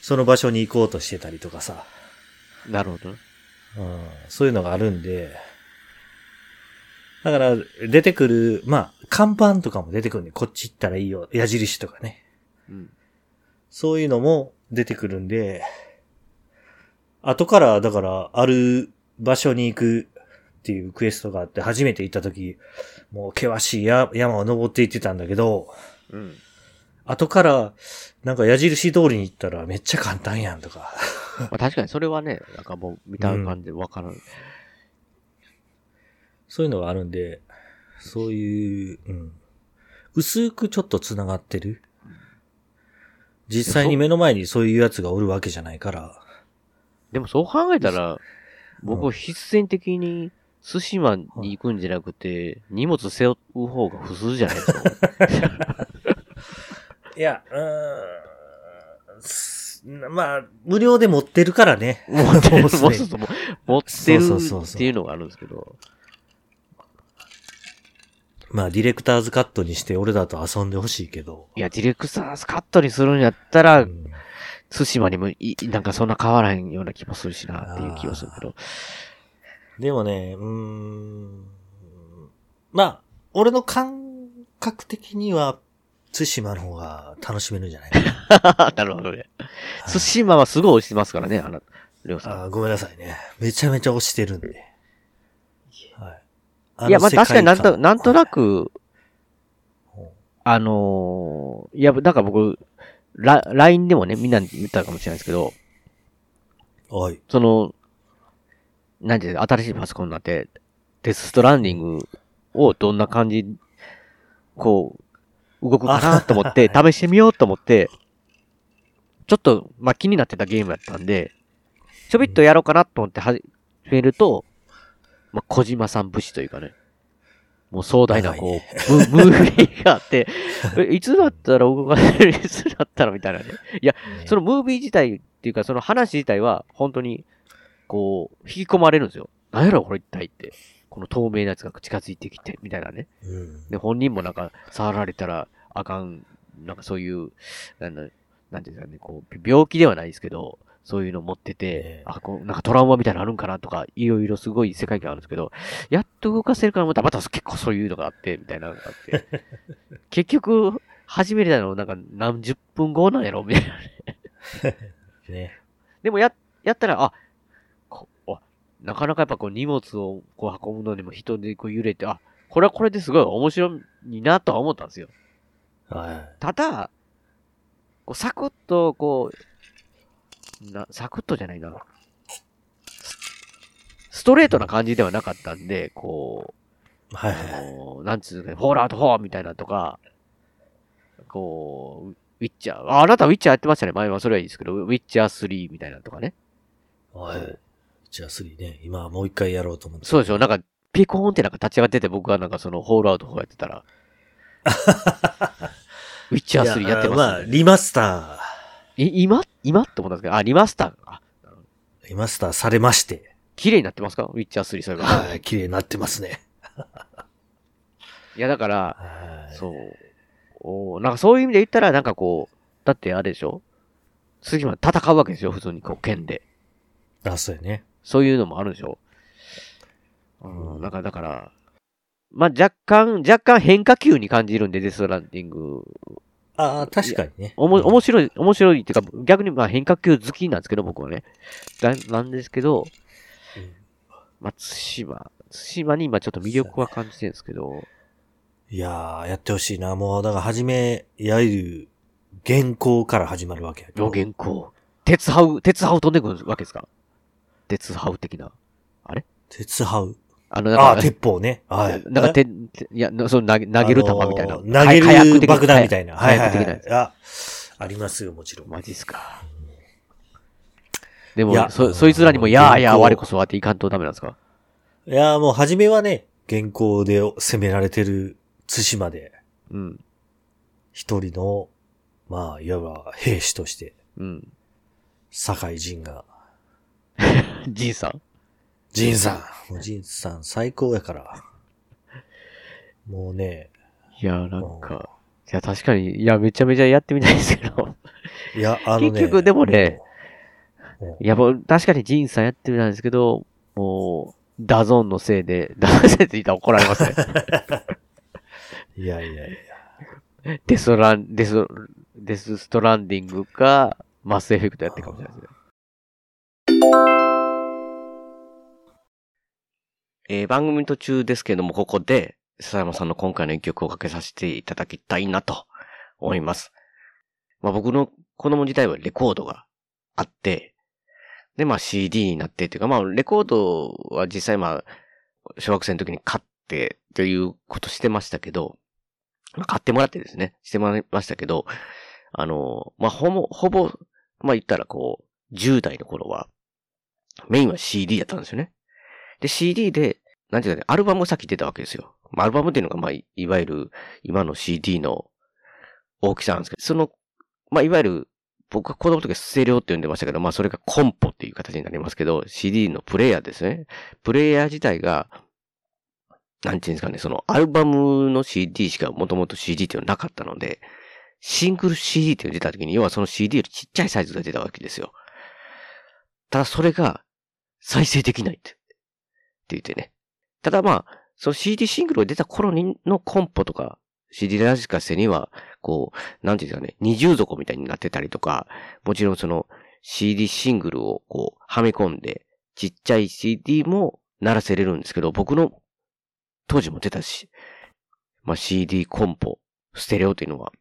その場所に行こうとしてたりとかさ。
なるほどね。
うん。そういうのがあるんで。だから、出てくる、まあ、看板とかも出てくるんで、こっち行ったらいいよ。矢印とかね。
うん。
そういうのも出てくるんで、後から、だから、ある場所に行くっていうクエストがあって、初めて行った時、もう険しいや山を登って行ってたんだけど、
うん。
後から、なんか矢印通りに行ったらめっちゃ簡単やんとか。
まあ確かにそれはね、なんかもう見た感じでわからん。
そういうのがあるんで、そういう、うん。薄くちょっと繋がってる。実際に目の前にそういうやつがおるわけじゃないから。
でもそう考えたら、僕は必然的に寿司マンに行くんじゃなくて、荷物背負う方が普通じゃないですか。
いや、うーんす。まあ、無料で持ってるからね。
持ってる、そうそう持ってるっていうのがあるんですけど。
まあ、ディレクターズカットにして俺だと遊んでほしいけど。
いや、ディレクターズカットにするんやったら、
うん
寿司マにもい、なんかそんな変わらへんような気もするしなっていう気がするけど。
でもね、うーん。まあ、俺の感覚的には、対馬の方が楽しめるんじゃないかな。
なるほどね。寿司マはすごい美味しいますからね、あの、りょうさん。
あーごめんなさいね。めちゃめちゃ押してるんで。はい。
いや、まあ確かになんと、なんとな
く。
く、あのーいや、だから僕、ラ、LINE でもね、みんなに言ったかもしれないですけど、
はい。
その、なんていうの新しいパソコンになって、デスストランディングをどんな感じ、こう、動くかなと思って、試してみようと思って、ちょっと、まあ、気になってたゲームだったんで、ちょびっとやろうかなと思って始めると、まあ、小島さん武士というかね、もう壮大なこう、ムムービーがあって、えいつだったら動かせるいつだったらみたいなね。いや、そのムービー自体っていうか、その話自体は本当にこう、引き込まれるんですよ。なんやろ、これ一体って。この透明なやつが近づいてきて、みたいなね。
うん。
で、本人もなんか、触られたらあかん、なんかそういう、なんだなんていうんですかね、こう、病気ではないですけど、そういうの持ってて、
ええ
あ、こう、なんかトラウマみたいなのあるんかなとか、いろいろすごい世界観あるんですけど、やっと動かせるからまた、また結構そういうのがあって、みたいなのがあって。結局、始めたのなんか何十分後なんやろみたいな。
ね。
でもや、やったら、あなかなかやっぱこう荷物をこう運ぶのにも人でこう揺れて、あ、これはこれですごい面白いなとは思ったんですよ。
は
ただ、こうサクッと、こう、な、サクッとじゃないな。スストレートな感じではなかったんで、こ
い。はい
あ。のなんつうの、フォールアウト4みたいなとか、こう、ウィッチャー、あ、あなたウィッチャーやってましたね。前はそれはいいですけど、ウィッチャー3みたいなとかね。
はい。じゃあ3ね。今もう一回やろうと思って。
そうでしょ。なんか、ピコーンってなんか立ち上がってて、僕はなんかその、ホールアウト4やってたら、ウィッチャー3やってます、ね。
まあ、リマスタ
い今今って思ったんですけど、あ、リマスターか。
ー、リマスターされまして。
綺麗になってますか？ウィッチャー3、それが。
はい。綺麗になってますね。
いや、だから、
はい。
そう。おーなんかそういう意味で言ったら、なんかこう、だってあれでしょ？次まで戦うわけですよ、普通にこう、剣で。
あ、そうやね。
そういうのもあるでしょ？うん、なんかだから、まあ、若干、若干変化球に感じるんで、デストランディング。
ああ、確かにね。
おも、面白い、面白いっていうか、逆にまあ変化球好きなんですけど、僕はね。だなんですけど、
うん
まあ、対馬、対馬に今ちょっと魅力は感じてるんですけど、
いやー、やってほしいな。もう、だから、はじめ、いわゆる、原稿から始まるわけやけど
予言校。鉄ハウ、鉄ハウ飛んでくるわけですか？鉄ハウ的な？
鉄ハウ。
あの、なんか、
ああ、鉄砲ね。はい。
なんか、て、ていや、なそう投げ、投げる球みたいな。
あのー投げる爆弾みたいな。はいはい。あ、ありますよ、もちろん。
マジっすか。でもそ、そいつらにも、やーやー我こそはっていかんとダメなんですか？
いやー、もう、はじめはね、原稿で攻められてる対馬で、
うん。
一人の、まあ、いわば兵士として、
うん。
酒井仁が、
じいさん
仁さん、もう仁さん最高やから。もうね、
いや、なんか、いや、確かに、いや、めちゃめちゃやってみたいですけど。
いや、あのね。
結局、でもね、
うん
いや、もう、確かにジンさんやってみたんですけど、もう、 DAZN のせいで、DAZN のせいで言ったら怒られますね。
いやいやいや。
デストラン、デス、 Death Stranding か、 Mass Effect やってるかもしれないですね。えー番組途中ですけども、ここで、笹山さんの今回の一曲をかけさせていただきたいなと思います。まあ僕の子供時代はレコードがあって、で、まあ CD になってっていうか、まあレコードは実際まあ、小学生の時に買ってということしてましたけど、まあ買ってもらってですね、してもらいましたけど、あの、まあほぼ、ほぼ、まあ言ったらこう、10代の頃は、メインは CD だったんですよね。で、CD で、なんていうかね、アルバムが先出たわけですよ。アルバムっていうのが、まあ、いわゆる、今の CD の大きさなんですけど、その、まあ、いわゆる、僕は子供の時はステレオって呼んでましたけど、まあ、それがコンポっていう形になりますけど、CD のプレイヤーですね。プレイヤー自体が、なんていうんですかね、その、アルバムの CD しかもともと CD っていうのはなかったので、シングル CD っていうの出た時に、要はその CD よりちっちゃいサイズが出たわけですよ。ただそれが、再生できないって。って言ってね。ただまあ、その CD シングルが出た頃にのコンポとか、CD ラジカセには、こう、なんていうんですかね、二重底みたいになってたりとか、もちろんその CD シングルをこう、はめ込んで、ちっちゃい CD も鳴らせれるんですけど、僕の当時も出たし、まあ CD コンポ、ステレオというのは、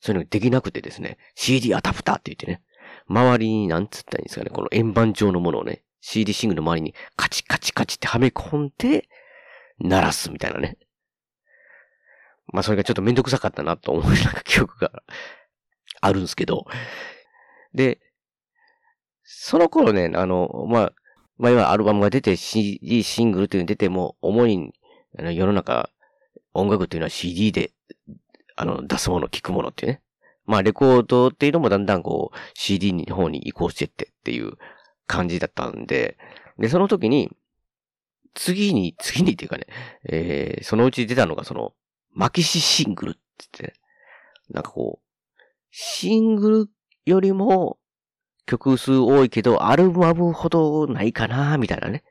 そういうのができなくてですね、CD アダプターって言ってね、周りになんつったらいいんですかね、この円盤状のものをね、CD シングルの周りにカチカチカチってはめ込んで、鳴らすみたいなね。まあそれがちょっとめんどくさかったなと思う なんか記憶があるんですけど。で、その頃ね、あの、まあ、まあ今アルバムが出て CD シングルっていうのが出ても、主にあの世の中音楽っていうのは CD で、あの、出すもの、聞くものっていうね。まあレコードっていうのもだんだんこう CD の方に移行してってっていう感じだったんで、で、その時に、次に、次にっていうかね、えー、そのうち出たのがその、マキシシングルって言って、なんかこう、シングルよりも曲数多いけど、アルバムほどないかな、みたいなね。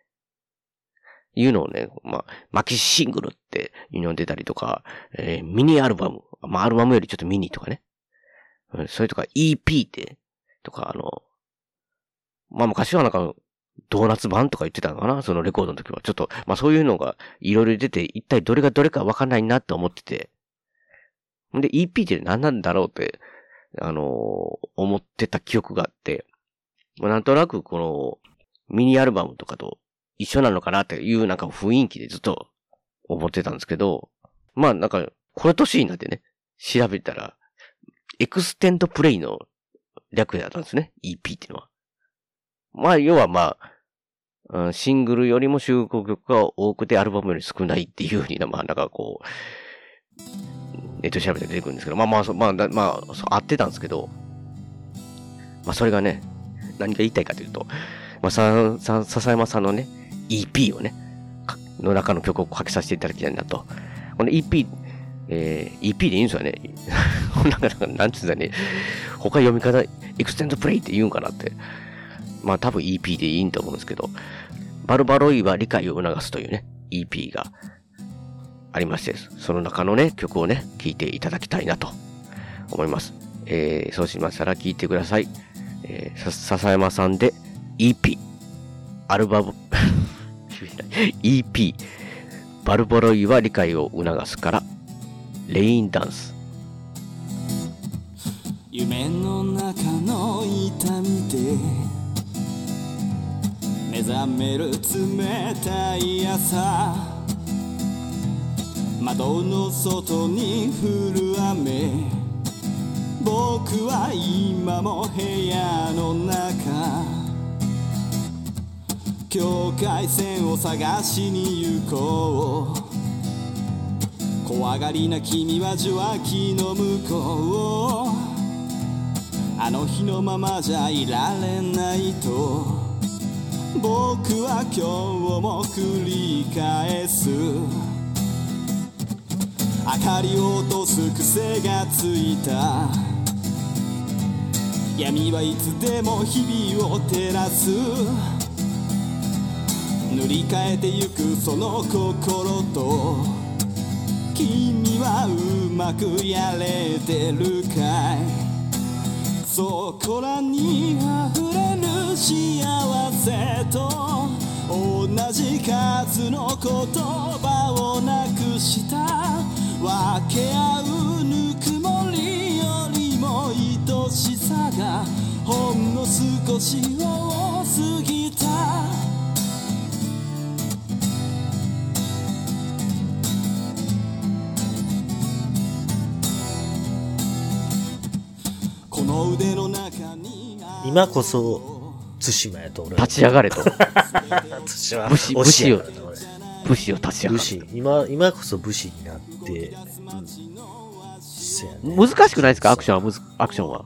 いうのをね、まあ、マキシシングルっていうのが出たりとか、えー、ミニアルバム。まあ、アルバムよりちょっとミニとかね。うん、それとか EP って、とか、あの、まあ、昔はなんか、ドーナツ版とか言ってたのかな？そのレコードの時は。ちょっと、まあそういうのがいろいろ出て、一体どれがどれかわかんないなって思ってて。で、EP って何なんだろうって、あのー思ってた記憶があって、まあなんとなくこの、ミニアルバムとかと一緒なのかなっていうなんか雰囲気でずっと思ってたんですけど、まあなんか、この年になってね、調べたら、 extend play の略だったんですね。EP っていうのは。まあ、要はまあ、シングルよりも収録曲が多くてアルバムより少ないっていうふうにな、まあなんかこう、ネット調べて出てくるんですけど、まあまあ、まあ、まあ、合ってたんですけど、まあそれがね、何が言いたいかというと、まあさ、さ、笹山さんのね、EP をね、の中の曲をかけさせていただきたいなと。この EP、えー EP でいいんですよね。なん、なんかなんつうんだね、他読み方、 extend play って言うんかなって。まあ多分 EP でいいんと思うんですけど、バルバロイは理解を促すというね、EP がありまして、その中のね、曲をね、聴いていただきたいなと思います。えー、そうしましたら聴いてください。えー、笹山さんで EP、アルバム、EP、バルバロイは理解を促すから、レインダンス。
夢の中の痛みで目覚める冷たい朝。窓の外に降る雨。僕は今も部屋の中。境界線を探しに行こう。怖がりな君は受話器の向こう。をあの日のままじゃいられないと。僕は今日も繰り返す。明かりを落とす癖がついた。闇はいつでも日々を照らす。塗り替えてゆくその心と君はうまくやれてるかい？そこらに溢れる幸せと同じ数の言葉をなくした分け合うぬくもりよりも愛しさがほんの少し多すぎたこの腕の中に
今こそ、対馬やと俺。は
立ち上がれと。武士、武士を武士を立ち上が
武
る。
士。今今こそ武士になって、せやね
難しくないですか？アクションは？むず、アクションは？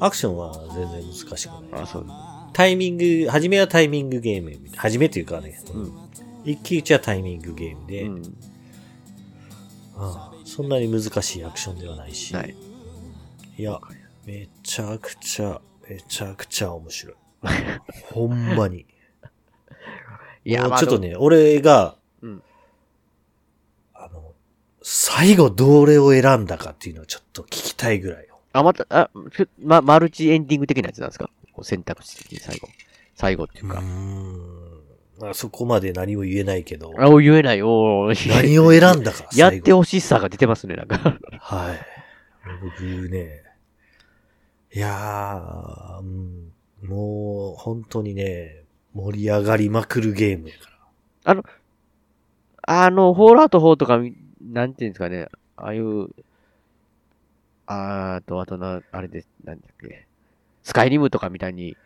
アクションは全然難しくない。
あ、そう。
タイミング初めはタイミングゲーム初めというかね、一騎打ちはタイミングゲームで、ああそんなに難しいアクションではないし、
ない。
いやめちゃくちゃめちゃくちゃ面白い ほんまに
いや
ちょっとね、俺が、
うん
あの、最後どれを選んだかっていうのをちょっと聞きたいぐらいよ。
あ、また、あ、ふま、マルチエンディング的なやつなんですか？こう選択肢的に最後。最後っていうか。
まあ、そこまで何も言えないけど、
あ、お言えない。
何を選んだか
やってほしさが出てますね、なんか。
はい。僕ね、いやー、うんもう本当にね、盛り上がりまくるゲームやから。
あの、あの、ホールアウト4とかみ、なんていうんですかね。ああいう、あーと、あとな、あれです、なんだっけ。スカイリムとかみたいに、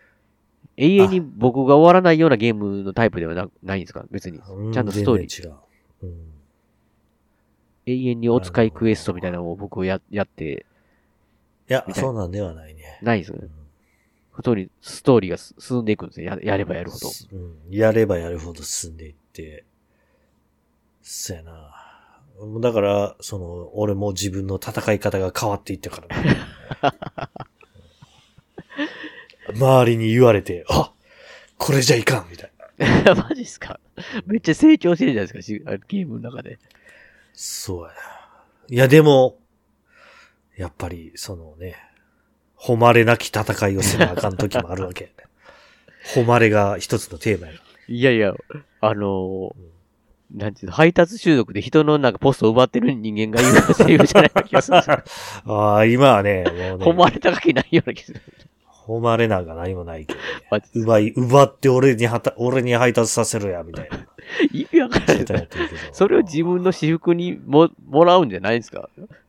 永遠に僕が終わらないようなゲームのタイプではなないんですか？別に。
うん
ちゃんとストーリー。
う。うん
永遠にお使いクエストみたいなのを僕ややって、
いやそうなんではないね。
ないですよね。ストーリー、ストーリーがす進んでいくんですよ。ややればやるほど。
うん。やればやるほど進んでいって。そやな。だから、その、俺も自分の戦い方が変わっていったからね。周りに言われて、あこれじゃいかんみたいな。
マジっすか？めっちゃ成長してるじゃないですかゲームの中で。
そうやな。いや、でも、やっぱり、そのね、誉れなき戦いをせなあかん時もあるわけやね。誉れが一つのテーマや。
いやいや、あのーなんていうの、配達中毒で人のなんかポストを奪ってる人間が言うセリフじゃない気がする。
ああ、今はね、もうね、
誉れ高きないような気がする。
誉れなんか何もないけど、ね奪い、奪って俺にはた、俺に配達させろや、みたいな。
意味わからない。それを自分の私服にも、もらうんじゃないんですか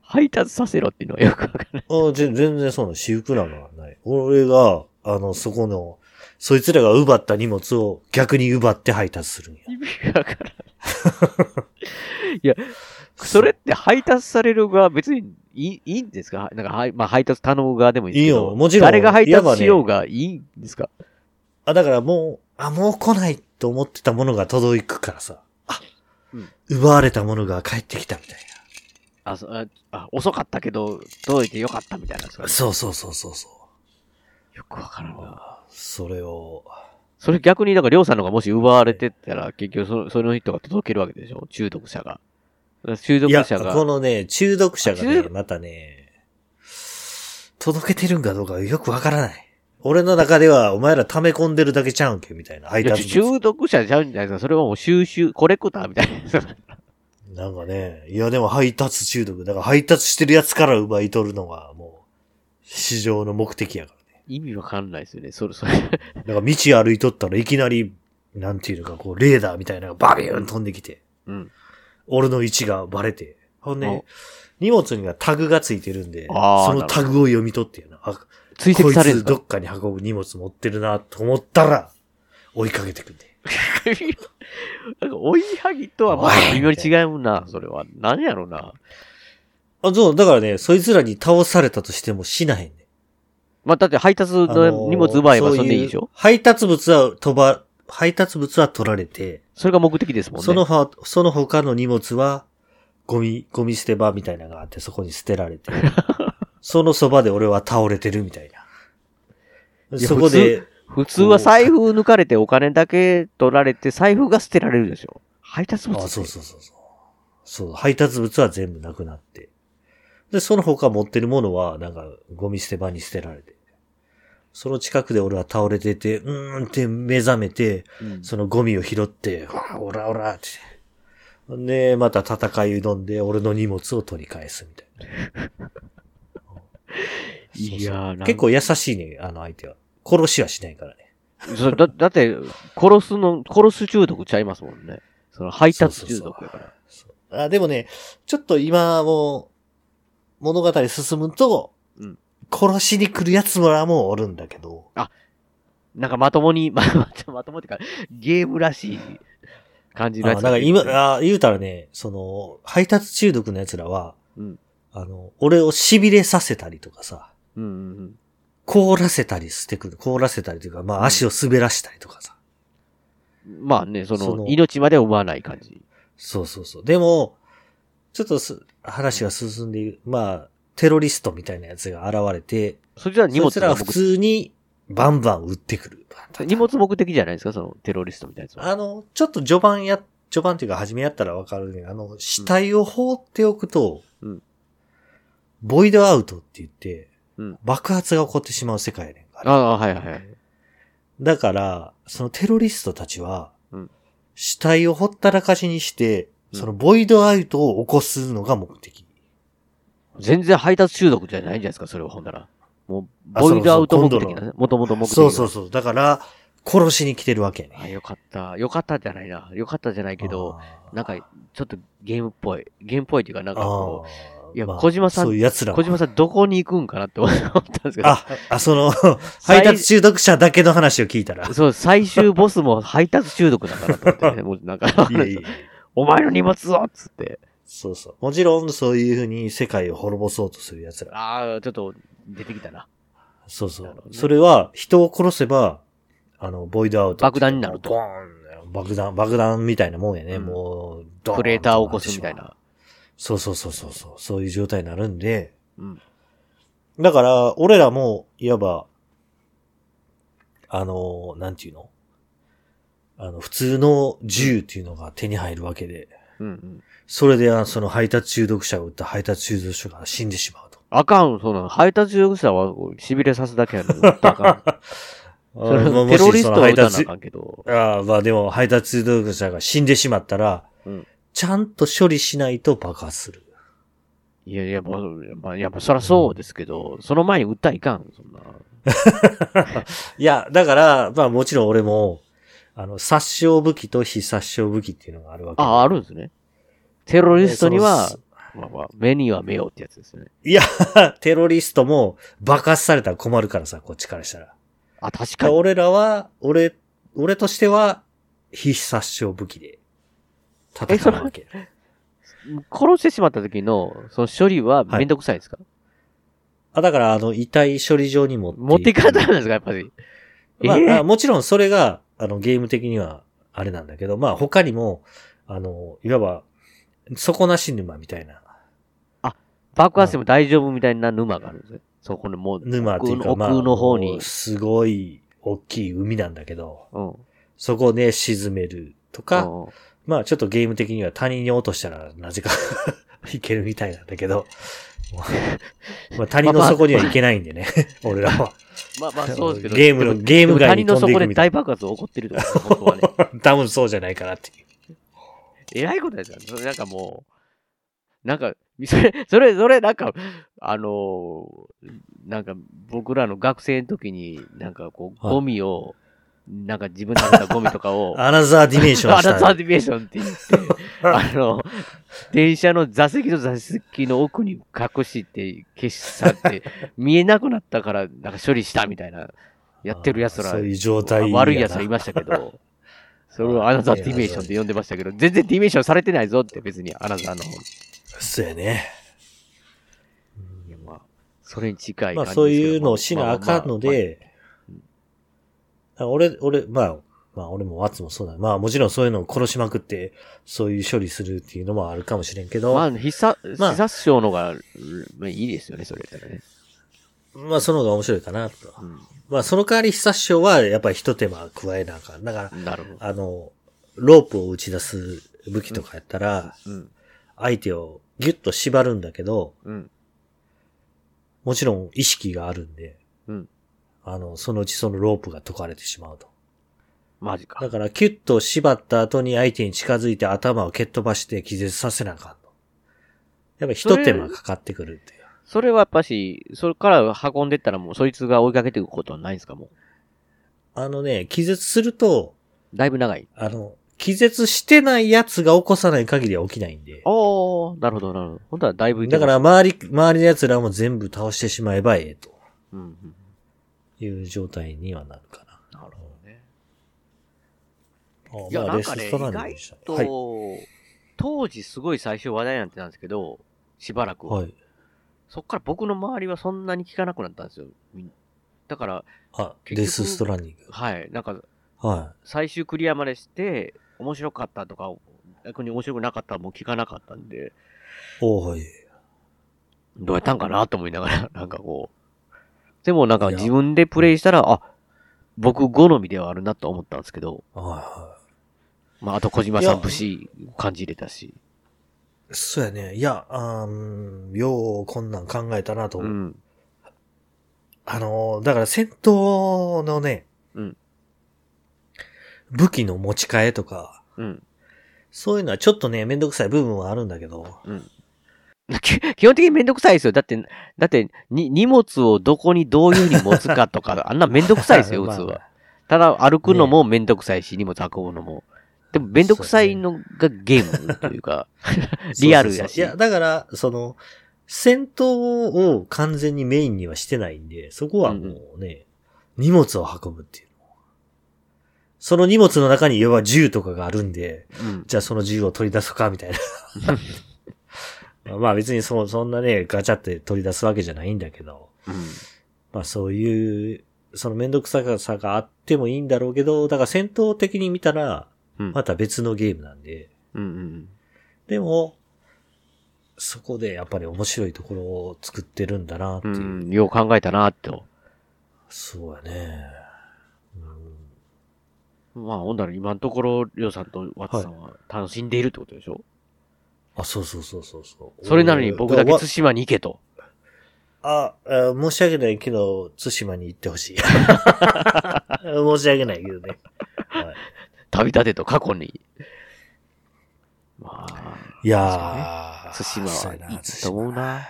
配達させろっていうのはよくわからない。
あぜ全然そんな私服なんかはない。俺が、あの、そこの、そいつらが奪った荷物を逆に奪って配達するんや。
意味わからない。いや、それって配達される側別にいいいいんですか？なんか、はいまあ、配達頼む側でもいいですけど。
いいよもちろん
誰が配達しようがいいんですか、
あ、だからもう、あ、もう来ないと思ってたものが届くからさ。あ、
うん
奪われたものが帰ってきたみたい
あそああ、遅かったけど、届いてよかったみたいな。
な。そうそうそうそうそう。
よくわからんな。
それを、
それ逆に、だから、りょうさんのがもし奪われてったら、結局その、その人が届けるわけでしょ？中毒者が。中毒
いや、
者が。
このね、中毒者がねまたね、届けてるんかどうかよくわからない。俺の中では、お前ら溜め込んでるだけちゃうんけみたいな。
中毒者じゃうんじゃないですか？それはもう収集、コレクターみたいな。
なんかね、いやでも配達中毒。だから配達してるやつから奪い取るのが、もう、市場の目的やからね。
意味わかんないですよね。それ、それ。
だから道歩いとったらいきなり、なんていうのか、こう、レーダーみたいなのがバビューン飛んできて、
うん。
俺の位置がバレて。ほんで
お、
荷物にはタグがついてるんで、そのタグを読み取ってやな。あ
追跡される
こいつどっかに運ぶ荷物持ってるなと思ったら、追いかけてくんで。
なんか追いはぎとはまた微妙に違うな、それは。何やろうな。
あ、そう、だからね、そいつらに倒されたとしても死なへんね。
まあ、だって配達
あの
荷物奪えば
そう
そんでいいでしょ？
配達物は飛ば、配達物は取られて、
それが目的ですもんね。
そのは、その他の荷物は、ゴミ、ゴミ捨て場みたいなのがあって、そこに捨てられて、そのそばで俺は倒れてるみたいな。
いや
そこで、
普通は財布抜かれてお金だけ取られて財布が捨てられるでしょ配達物
あ、そうそうそうそう。そう、配達物は全部なくなって。で、その他持ってるものは、なんか、ゴミ捨て場に捨てられて。その近くで俺は倒れてて、うーんって目覚めて、
うん
そのゴミを拾って、わあ、オラオラって。で、また戦い挑んで、俺の荷物を取り返すみたいな。
いや
結構優しいね、あの相手は。殺しはしないからね。
それだだって、殺すの、殺す中毒ちゃいますもんね。その配達中毒やから。
あでもね、ちょっと今もう、物語進むと、
うん
殺しに来る奴らもおるんだけど、
なんかまともに、ま、ままともってか、ゲームらしい感じの
あ
やつ
だから今、あ言うたらね、その、配達中毒の奴らは、
うん
あの、俺を痺れさせたりとかさ、
うんうんうん。
凍らせたりしてくる。凍らせたりというか、まあ足を滑らしたりとかさ。
まあね、その、
その
命までは奪わない感じ。
そうそうそう。でも、ちょっとす話が進んでいる。まあ、テロリストみたいなやつが現れて、
それは荷
そい
物
つらは普通にバンバン撃ってくる。
荷物目的じゃないですかそのテロリストみたいなやつは。
あの、ちょっと序盤や、序盤っていうか初めやったらわかるね。あの、死体を放っておくと、
うん
ボイドアウトって言って、
うん
爆発が起こってしまう世界やねんか
あ
ら。
あ、はいはいはい。
だから、そのテロリストたちは、
うん
死体をほったらかしにして、
うん
そのボイドアウトを起こすのが目的。
全然配達中毒じゃないんじゃないですか？それはほんなら。もう、
あ
ボイドアウト目的なね。もともと目的が。
そうそうそう。だから、殺しに来てるわけや
あ、
ね。
よかった。よかったじゃないな。よかったじゃないけど、なんか、ちょっとゲームっぽい。ゲームっぽいっていうか、なんかこ
あ
う、いや、
ーまあ
小島さん、
そういう奴らは
小島さんどこに行くんかなって思ったんですけど。
あ、あ、その、配達中毒者だけの話を聞いたら。
そう、最終ボスも配達中毒だからと思ってね。もうなんか、
いやいや
お前の荷物をっつって。
そうそう。もちろん、そういうふうに世界を滅ぼそうとする奴ら。
ああ、ちょっと出てきたな。
そうそう。それは、人を殺せば、あの、ボイドアウト。
爆弾になると
ボーン爆弾、爆弾みたいなもんやね。もう、ドーン
クレーターを起こすみたいな。
そうそうそうそうそう。そういう状態になるんで。
うん
だから、俺らも、いわば、あの、なんていうの？あの、普通の銃っていうのが手に入るわけで。
うんうん。
それで、その配達中毒者を撃った配達中毒者が死んでしまうと。
あかん、その、配達中毒者は痺れさすだけやの。あかん。それテロリストは撃たなあかんけど。
ああ、まあでも配達中毒者が死んでしまったら、
うん
ちゃんと処理しないと爆発する。
いやいや、まあ、まあ、やっぱそらそうですけど、その前に撃ったらいかん、そんな。
いや、だから、まあもちろん俺も、あの、殺傷武器と非殺傷武器っていうのがあるわけ。
あ、あるんですね。テロリストには
そ、
まあまあ、目には目をってやつですね。
いや、テロリストも爆発されたら困るからさ、こっちからしたら。
あ、確かに。
俺らは、俺、俺としては、非殺傷武器で戦うわけ。
殺してしまった時の、その処理はめんどくさいですか、
あ、だから、あの、遺体処理場に持って
持っていかれたんですか、やっぱり？
まあ
えー
あもちろんそれが、あの、ゲーム的には、あれなんだけど、まあ他にも、あの、いわば、底なし沼みたいな。
爆発しても大丈夫みたいな沼があるんですね。そこにもう、
沼っていうか、
奥の方に
もう。すごい大きい海なんだけど、
うん。
そこで沈めるとか、
うん
まあちょっとゲーム的には他人に落としたらなぜか いけるみたいなんだけど、まあ谷の底には行けないんでね、俺らは。
まあまあそうですけど。
ゲームの、ゲーム外に飛んでいくみたい
谷の底で大爆発起こってるとか、本当はね。
な。多分そうじゃないかなっていう。
えらいことですよね。それなんかもう、なんか、それ、それ、それ、なんか、あのーなんか僕らの学生の時に、なんかこう、
はい
ゴミを、なんか自分で食べたゴミとかを、another dimension another dimension って言って、あの、電車の座席と座席の奥に隠して消し去って、見えなくなったから、なんか処理したみたいな、やってる奴ら、
そういう状態
悪い奴らいましたけど、それを another dimension って呼んでましたけど、全然 dimension されてないぞって別にアナザーの。
そうやね。
それに近い
まあそういうのをしなあかんので、あ俺、俺、まあ、まあ俺もワッツもそうだ。まあもちろんそういうのを殺しまくって、そういう処理するっていうのもあるかもしれんけど、
まあ、必殺、
まあ
必殺傷のが、まあいいですよね、それやったらね。
まあその方が面白いかなと。まあその代わり必殺傷はやっぱり一手間加えなあかん。だから。あの、ロープを打ち出す武器とかやったら、
うん。
相手をギュッと縛るんだけど、
うん。
もちろん意識があるんで、
うん。
あの、そのうちそのロープが解かれてしまうと。
マジか。
だから、キュッと縛った後に相手に近づいて頭を蹴っ飛ばして気絶させなあかんと。やっぱ一手間かかってくるっていう。
それはやっぱし、それから運んでったらもうそいつが追いかけていくことはないんですかも
あのね、気絶すると、
う。だいぶ長い。
あの、気絶してないやつが起こさない限りは起きないんで。
おー、なるほど、なるほど。本当はだいぶ
だから周り、周りの奴らも全部倒してしまえばええと
うんうん。
いう状態にはなるかな。
なるほどね。
あ
いや、
まあ
なんかね、意外と、
はい。
当時すごい最初話題になってたんですけど、しばらくは。
はい。
そっから僕の周りはそんなに聞かなくなったんですよ。だから、
あ、デスストランディング。
はい、なんか、
は
最終クリアまでして、面白かったとか、逆に面白くなかったらもう聞かなかったんで、
い。おーはい。
どうやったんかなと思いながら、なんかこう。でもなんか自分でプレイしたら、あ、僕好みではあるなと思ったんですけど、
はいは
まああと小島さん節感じれたし。
い。そうやね。いや、うんようこんなん考えたなと。
うん。
あのー、だから戦闘のね、
うん
武器の持ち替えとか、
うん。
そういうのはちょっとね、めんどくさい部分はあるんだけど、
うん。き 基本的にめんどくさいですよ。だって、だって、に、荷物をどこにどういうふうに持つかとか、あんなめんどくさいですよ、
まあ
普通は。ただ、歩くのもめんどくさいし、荷物運ぶのも。でも、めんどくさいのがゲームというか、リアルやし。
そうそうそういや、だから、その、戦闘を完全にメインにはしてないんで、そこはもうね、荷物を運ぶっていうの。その荷物の中に要は銃とかがあるんで、
うん。
じゃあその銃を取り出そうか、みたいな。まあ別にそそんなね、ガチャって取り出すわけじゃないんだけど、
うん。
まあそういう、そのめんどくささがあってもいいんだろうけど、だから戦闘的に見たら、
うん
また別のゲームなんで、
うんうん
でも、そこでやっぱり面白いところを作ってるんだなっていう。
うん。うん、よう考えたなって。
そうやね。
まあ、ほんなら今のところ、りょうさんとワッツさんは楽しんでいるってことでしょ、
あ、そうそうそうそうそう。
それなのに僕だけ
わ
対馬に行けと。
ああ、申し訳ないけど、対馬に行ってほしい。申し訳ないけどね。はい、
旅立てと過去に。まあ、
いやー、
対馬
そうやない
はいと思うな。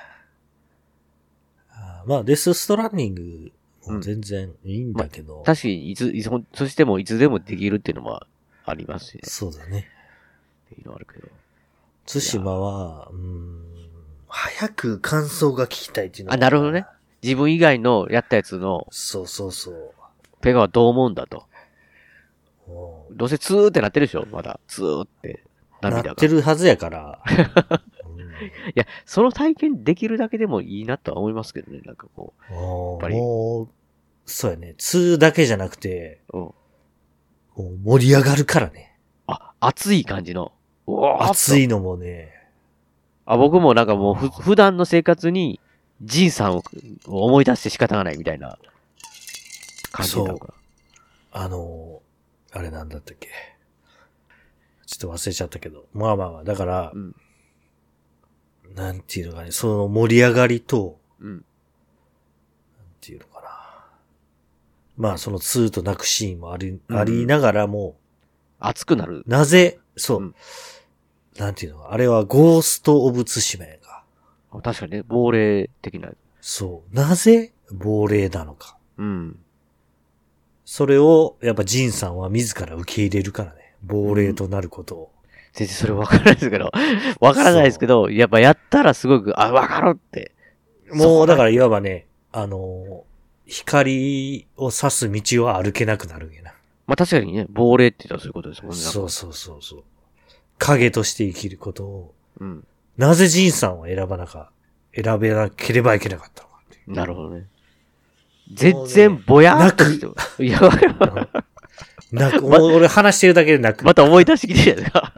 あまあ、デスストランディングも全然いいんだけど。
確かに、いつ、いつ、そしてもいつでもできるっていうのもありますしね。
そうだね。
いいのあるけど。
対馬は、うん、早く感想が聞きたいっていうのが
あ、なるほどね。自分以外のやったやつの、
そうそうそう。
ペガはどう思うんだと。どうせツーってなってるでしょまだ。ツーって。涙が。
なってるはずやから。
いや、その体験できるだけでもいいなとは思いますけどね。なんかこう。
も
ぱり
う、そうやね。2だけじゃなくて、
うん。
盛り上がるからね。
あ、熱い感じの。うわーっと
熱いのもね。
あ、僕もなんかもうふ、普段の生活に、ジンさんを思い出して仕方がないみたいな感じなのか。
あの、あれなんだったっけ。ちょっと忘れちゃったけど。まあまあまあ、だから、なんていうのかね、その盛り上がりと、
うん。
なんていうのかな。まあその2と泣くシーンもあり、
うん
ありながらも、
熱くなる。
なぜ、そう、なんていうのか、あれはゴースト・オブ・ツシマやんか。
確かにね、亡霊的な。
そう。なぜ亡霊なのか。
うん。
それを、やっぱジンさんは自ら受け入れるからね。亡霊となることを。
全然それ分からないですけど、分からないですけど、やっぱやったらすごく、あ、分かるって。
もう、だからいわばね、あのー光を差す道は歩けなくなるんやな。
まあ確かにね、亡霊って言ったらそういうことですもんね。
そうそうそうそう。影として生きることを、
うん。
なぜジンさんは選ばなか、選べなければいけなかったのか。
なるほどね。全然ぼやーっとして。いや、
泣く、もう俺話してるだけで泣く。
また思い出してきてるか。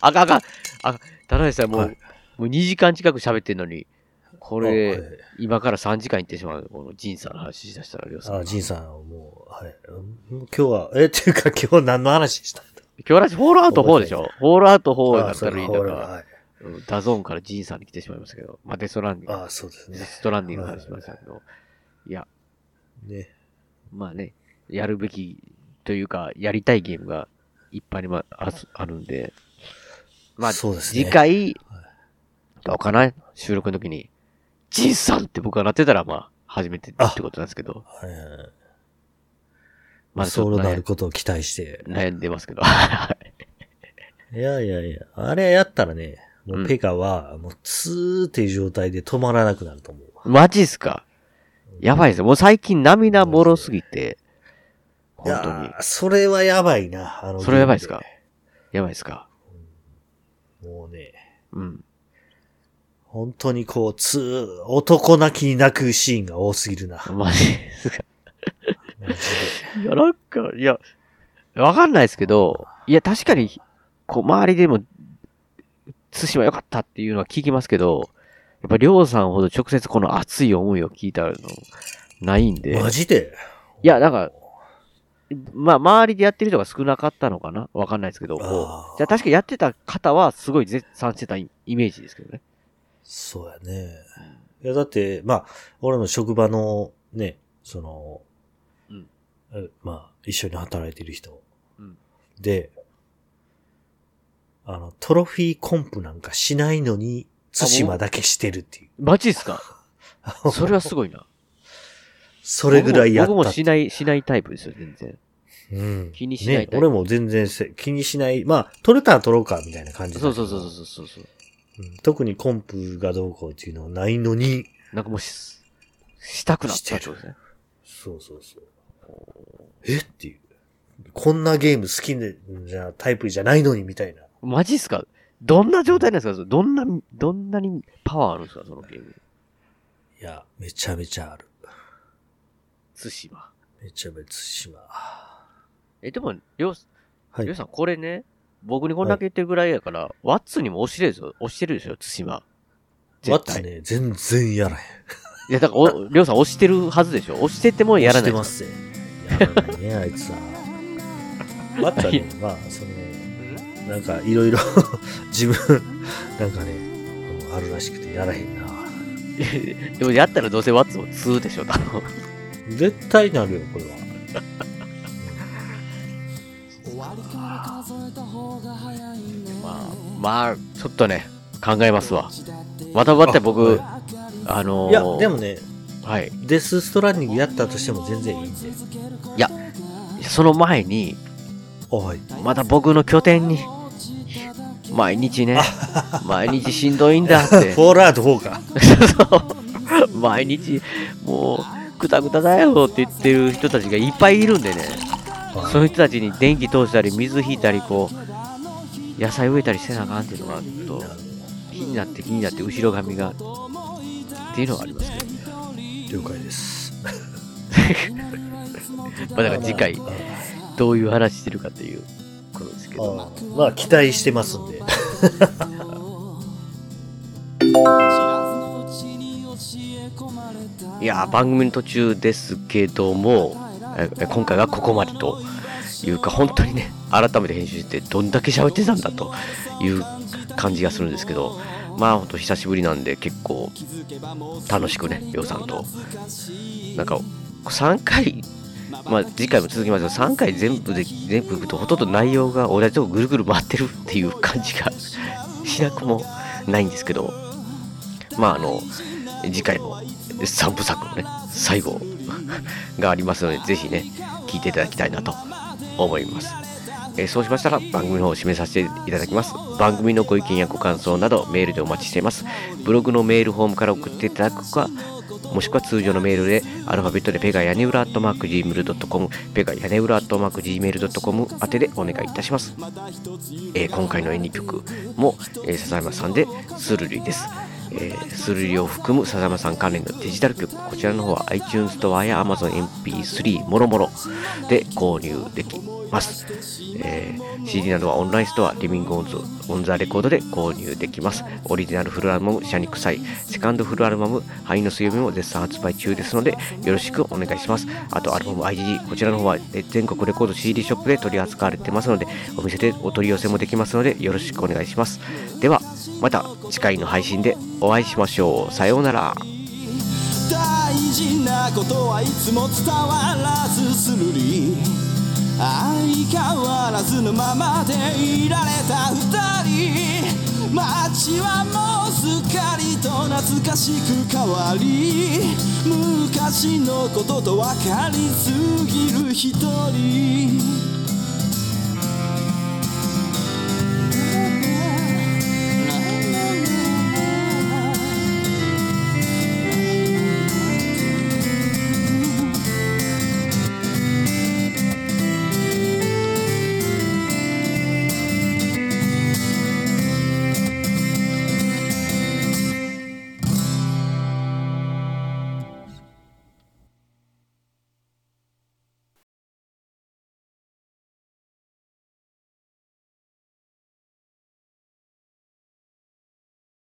あかんあかん。あ、田中さんもう、もう2時間近く喋ってんのに、これ、今から3時間行ってしまう。このジンさんの話しだしたら、りょうさん。
あ、ジンさんはもう、はい。うん今日は、え、っていうか今日何の話した？
今日らし、ホールアウト4でしょ？ホールアウト4だったらいいんだから、うんダゾーンからジンさんに来てしまいましたけど、まあ、デストランディング。
あそうですね。
デストランディングの話しましたけど、い。や、
ね。
まあね、やるべきというか、やりたいゲームがいっぱいにまあすあるんで、まあ、
そうですね。
次回、どうかな？収録の時に、ジンさんって僕がなってたら、まあ、初めてってことなんですけど、
はいはいはい
まだちょ
そうなることを期待して。
悩んでますけど。
いやいやいや、あれやったらね、もうペガは、もう、ツーっていう状態で止まらなくなると思う。
マジっすか？やばいですよ。もう最近涙もろすぎて、
い
本当に。
それはやばいな、あの。
それやばいですか？やばいですか？
もうね、
うん。
本当にこう、つー、男泣きに泣くシーンが多すぎるな。
マジですか？い や、なんか、いや、わかんないですけど、いや、確かに、こう、周りでも、対馬良かったっていうのは聞きますけど、やっぱ、りょうさんほど直接この熱い思いを聞いたの、ないんで。
マジで？
いや、なんか、まあ、周りでやってる人が少なかったのかな？わかんないですけど。じゃあ確かにやってた方はすごい絶賛してたイイメージですけどね。
そうやね。いや、だって、まあ、俺の職場のね、その、まあ、一緒に働いてる人。
うん
で、あの、トロフィーコンプなんかしないのに、対馬だけしてるっていう。
マジっすか？それはすごいな。
それぐらいやった
僕も僕もしない、しないタイプですよ、全然。
うん。
気にしない
ね、
タイプ。
俺も全然せ気にしない。まあ、取れたら取ろうか、みたいな感じ
そうそうそうそうそうそう。
うん特にコンプがどうこうっていうのはないのに、
なんかもうし、したくなったってことですね。
そうそうそう。え？っていう。こんなゲーム好きで、じゃ、タイプじゃないのにみたいな。
マジっすか？どんな状態なんですか？どんな、どんなにパワーあるんですか？そのゲーム。
いや、めちゃめちゃある。
対馬。
めちゃめちゃ対馬。
え、でも、りょう、
はい
りょうさん、これね、僕にこんだけ言ってるぐらいやから、ワッツにも押してるでしょ押してるでしょ？対馬。
ワ
絶対
ッツね、全然やらへん。
いや、だから、お、りょうさん押してるはずでしょ？押しててもやらない。
押してますね。やらないね、あいつは。ワッツはね、まあ、その、なんか、いろいろ、自分、なんかね、うんあるらしくてやらへんな。
でもやったらどうせワッツも2でしょ、多分。
絶対なるよ、これは。
まあ、まあ、ちょっとね、考えますわ。またまた僕、あのー、
いや、でもね、
はい。
デスストランディングやったとしても全然いいんで。
いや、その前に、
はい。
また僕の拠点に、毎日ね、毎日しんどいんだって。
フォールアウト4か。
毎日、もう、くたくただよって言ってる人たちがいっぱいいるんでね、そういう人たちに電気通したり、水引いたり、こう、野菜植えたりせなあかんっていうのが、ちょっと、気になって気になって、後ろ髪が、っていうのがありますけどね。
了解です。
まあだから次回、どういう話してるかっていうことですけど。
まあ、期待してますんで。
いやー、番組の途中ですけども、え今回はここまでというか、本当にね、改めて編集して、どんだけ喋ってたんだという感じがするんですけど、まあ、ほんと久しぶりなんで、結構、楽しくね、りょうさんと。なんか、3回、まあ、次回も続きますけど、3回全部で、全部いくと、ほとんど内容が同じとこぐるぐる回ってるっていう感じがしなくもないんですけど、まあ、あの、次回も3部作のね、最後がありますので、ぜひね、聞いていただきたいなと思います。えそうしましたら番組の方を締めさせていただきます。番組のご意見やご感想などメールでお待ちしています。ブログのメールフォームから送っていただくか、もしくは通常のメールでアルファベットでペガ屋根裏アットマーク Gmail.com ペガ屋根裏アットマーク Gmail.com 宛てでお願いいたします。えー今回の演技曲も、えー笹山さんでスルリです。えースルリを含む笹山さん関連のデジタル曲、こちらの方は iTunes ストアや Amazon MP3 もろもろで購入できます。えー CD などはオンラインストア、リビングオンズオンザレコードで購入できます。オリジナルフルアルバム、シャニクサイ、セカンドフルアルバム、灰の水曜日も絶賛発売中ですので、よろしくお願いします。あと、アルバム IGG、こちらの方は全国レコード CD ショップで取り扱われてますので、お店でお取り寄せもできますので、よろしくお願いします。では、また次回の配信でお会いしましょう。さようなら。
大事なことはいつも伝わらずするり相変わらずのままでいられた二人街はもうすっかりと懐かしく変わり昔のことと分かりすぎる一人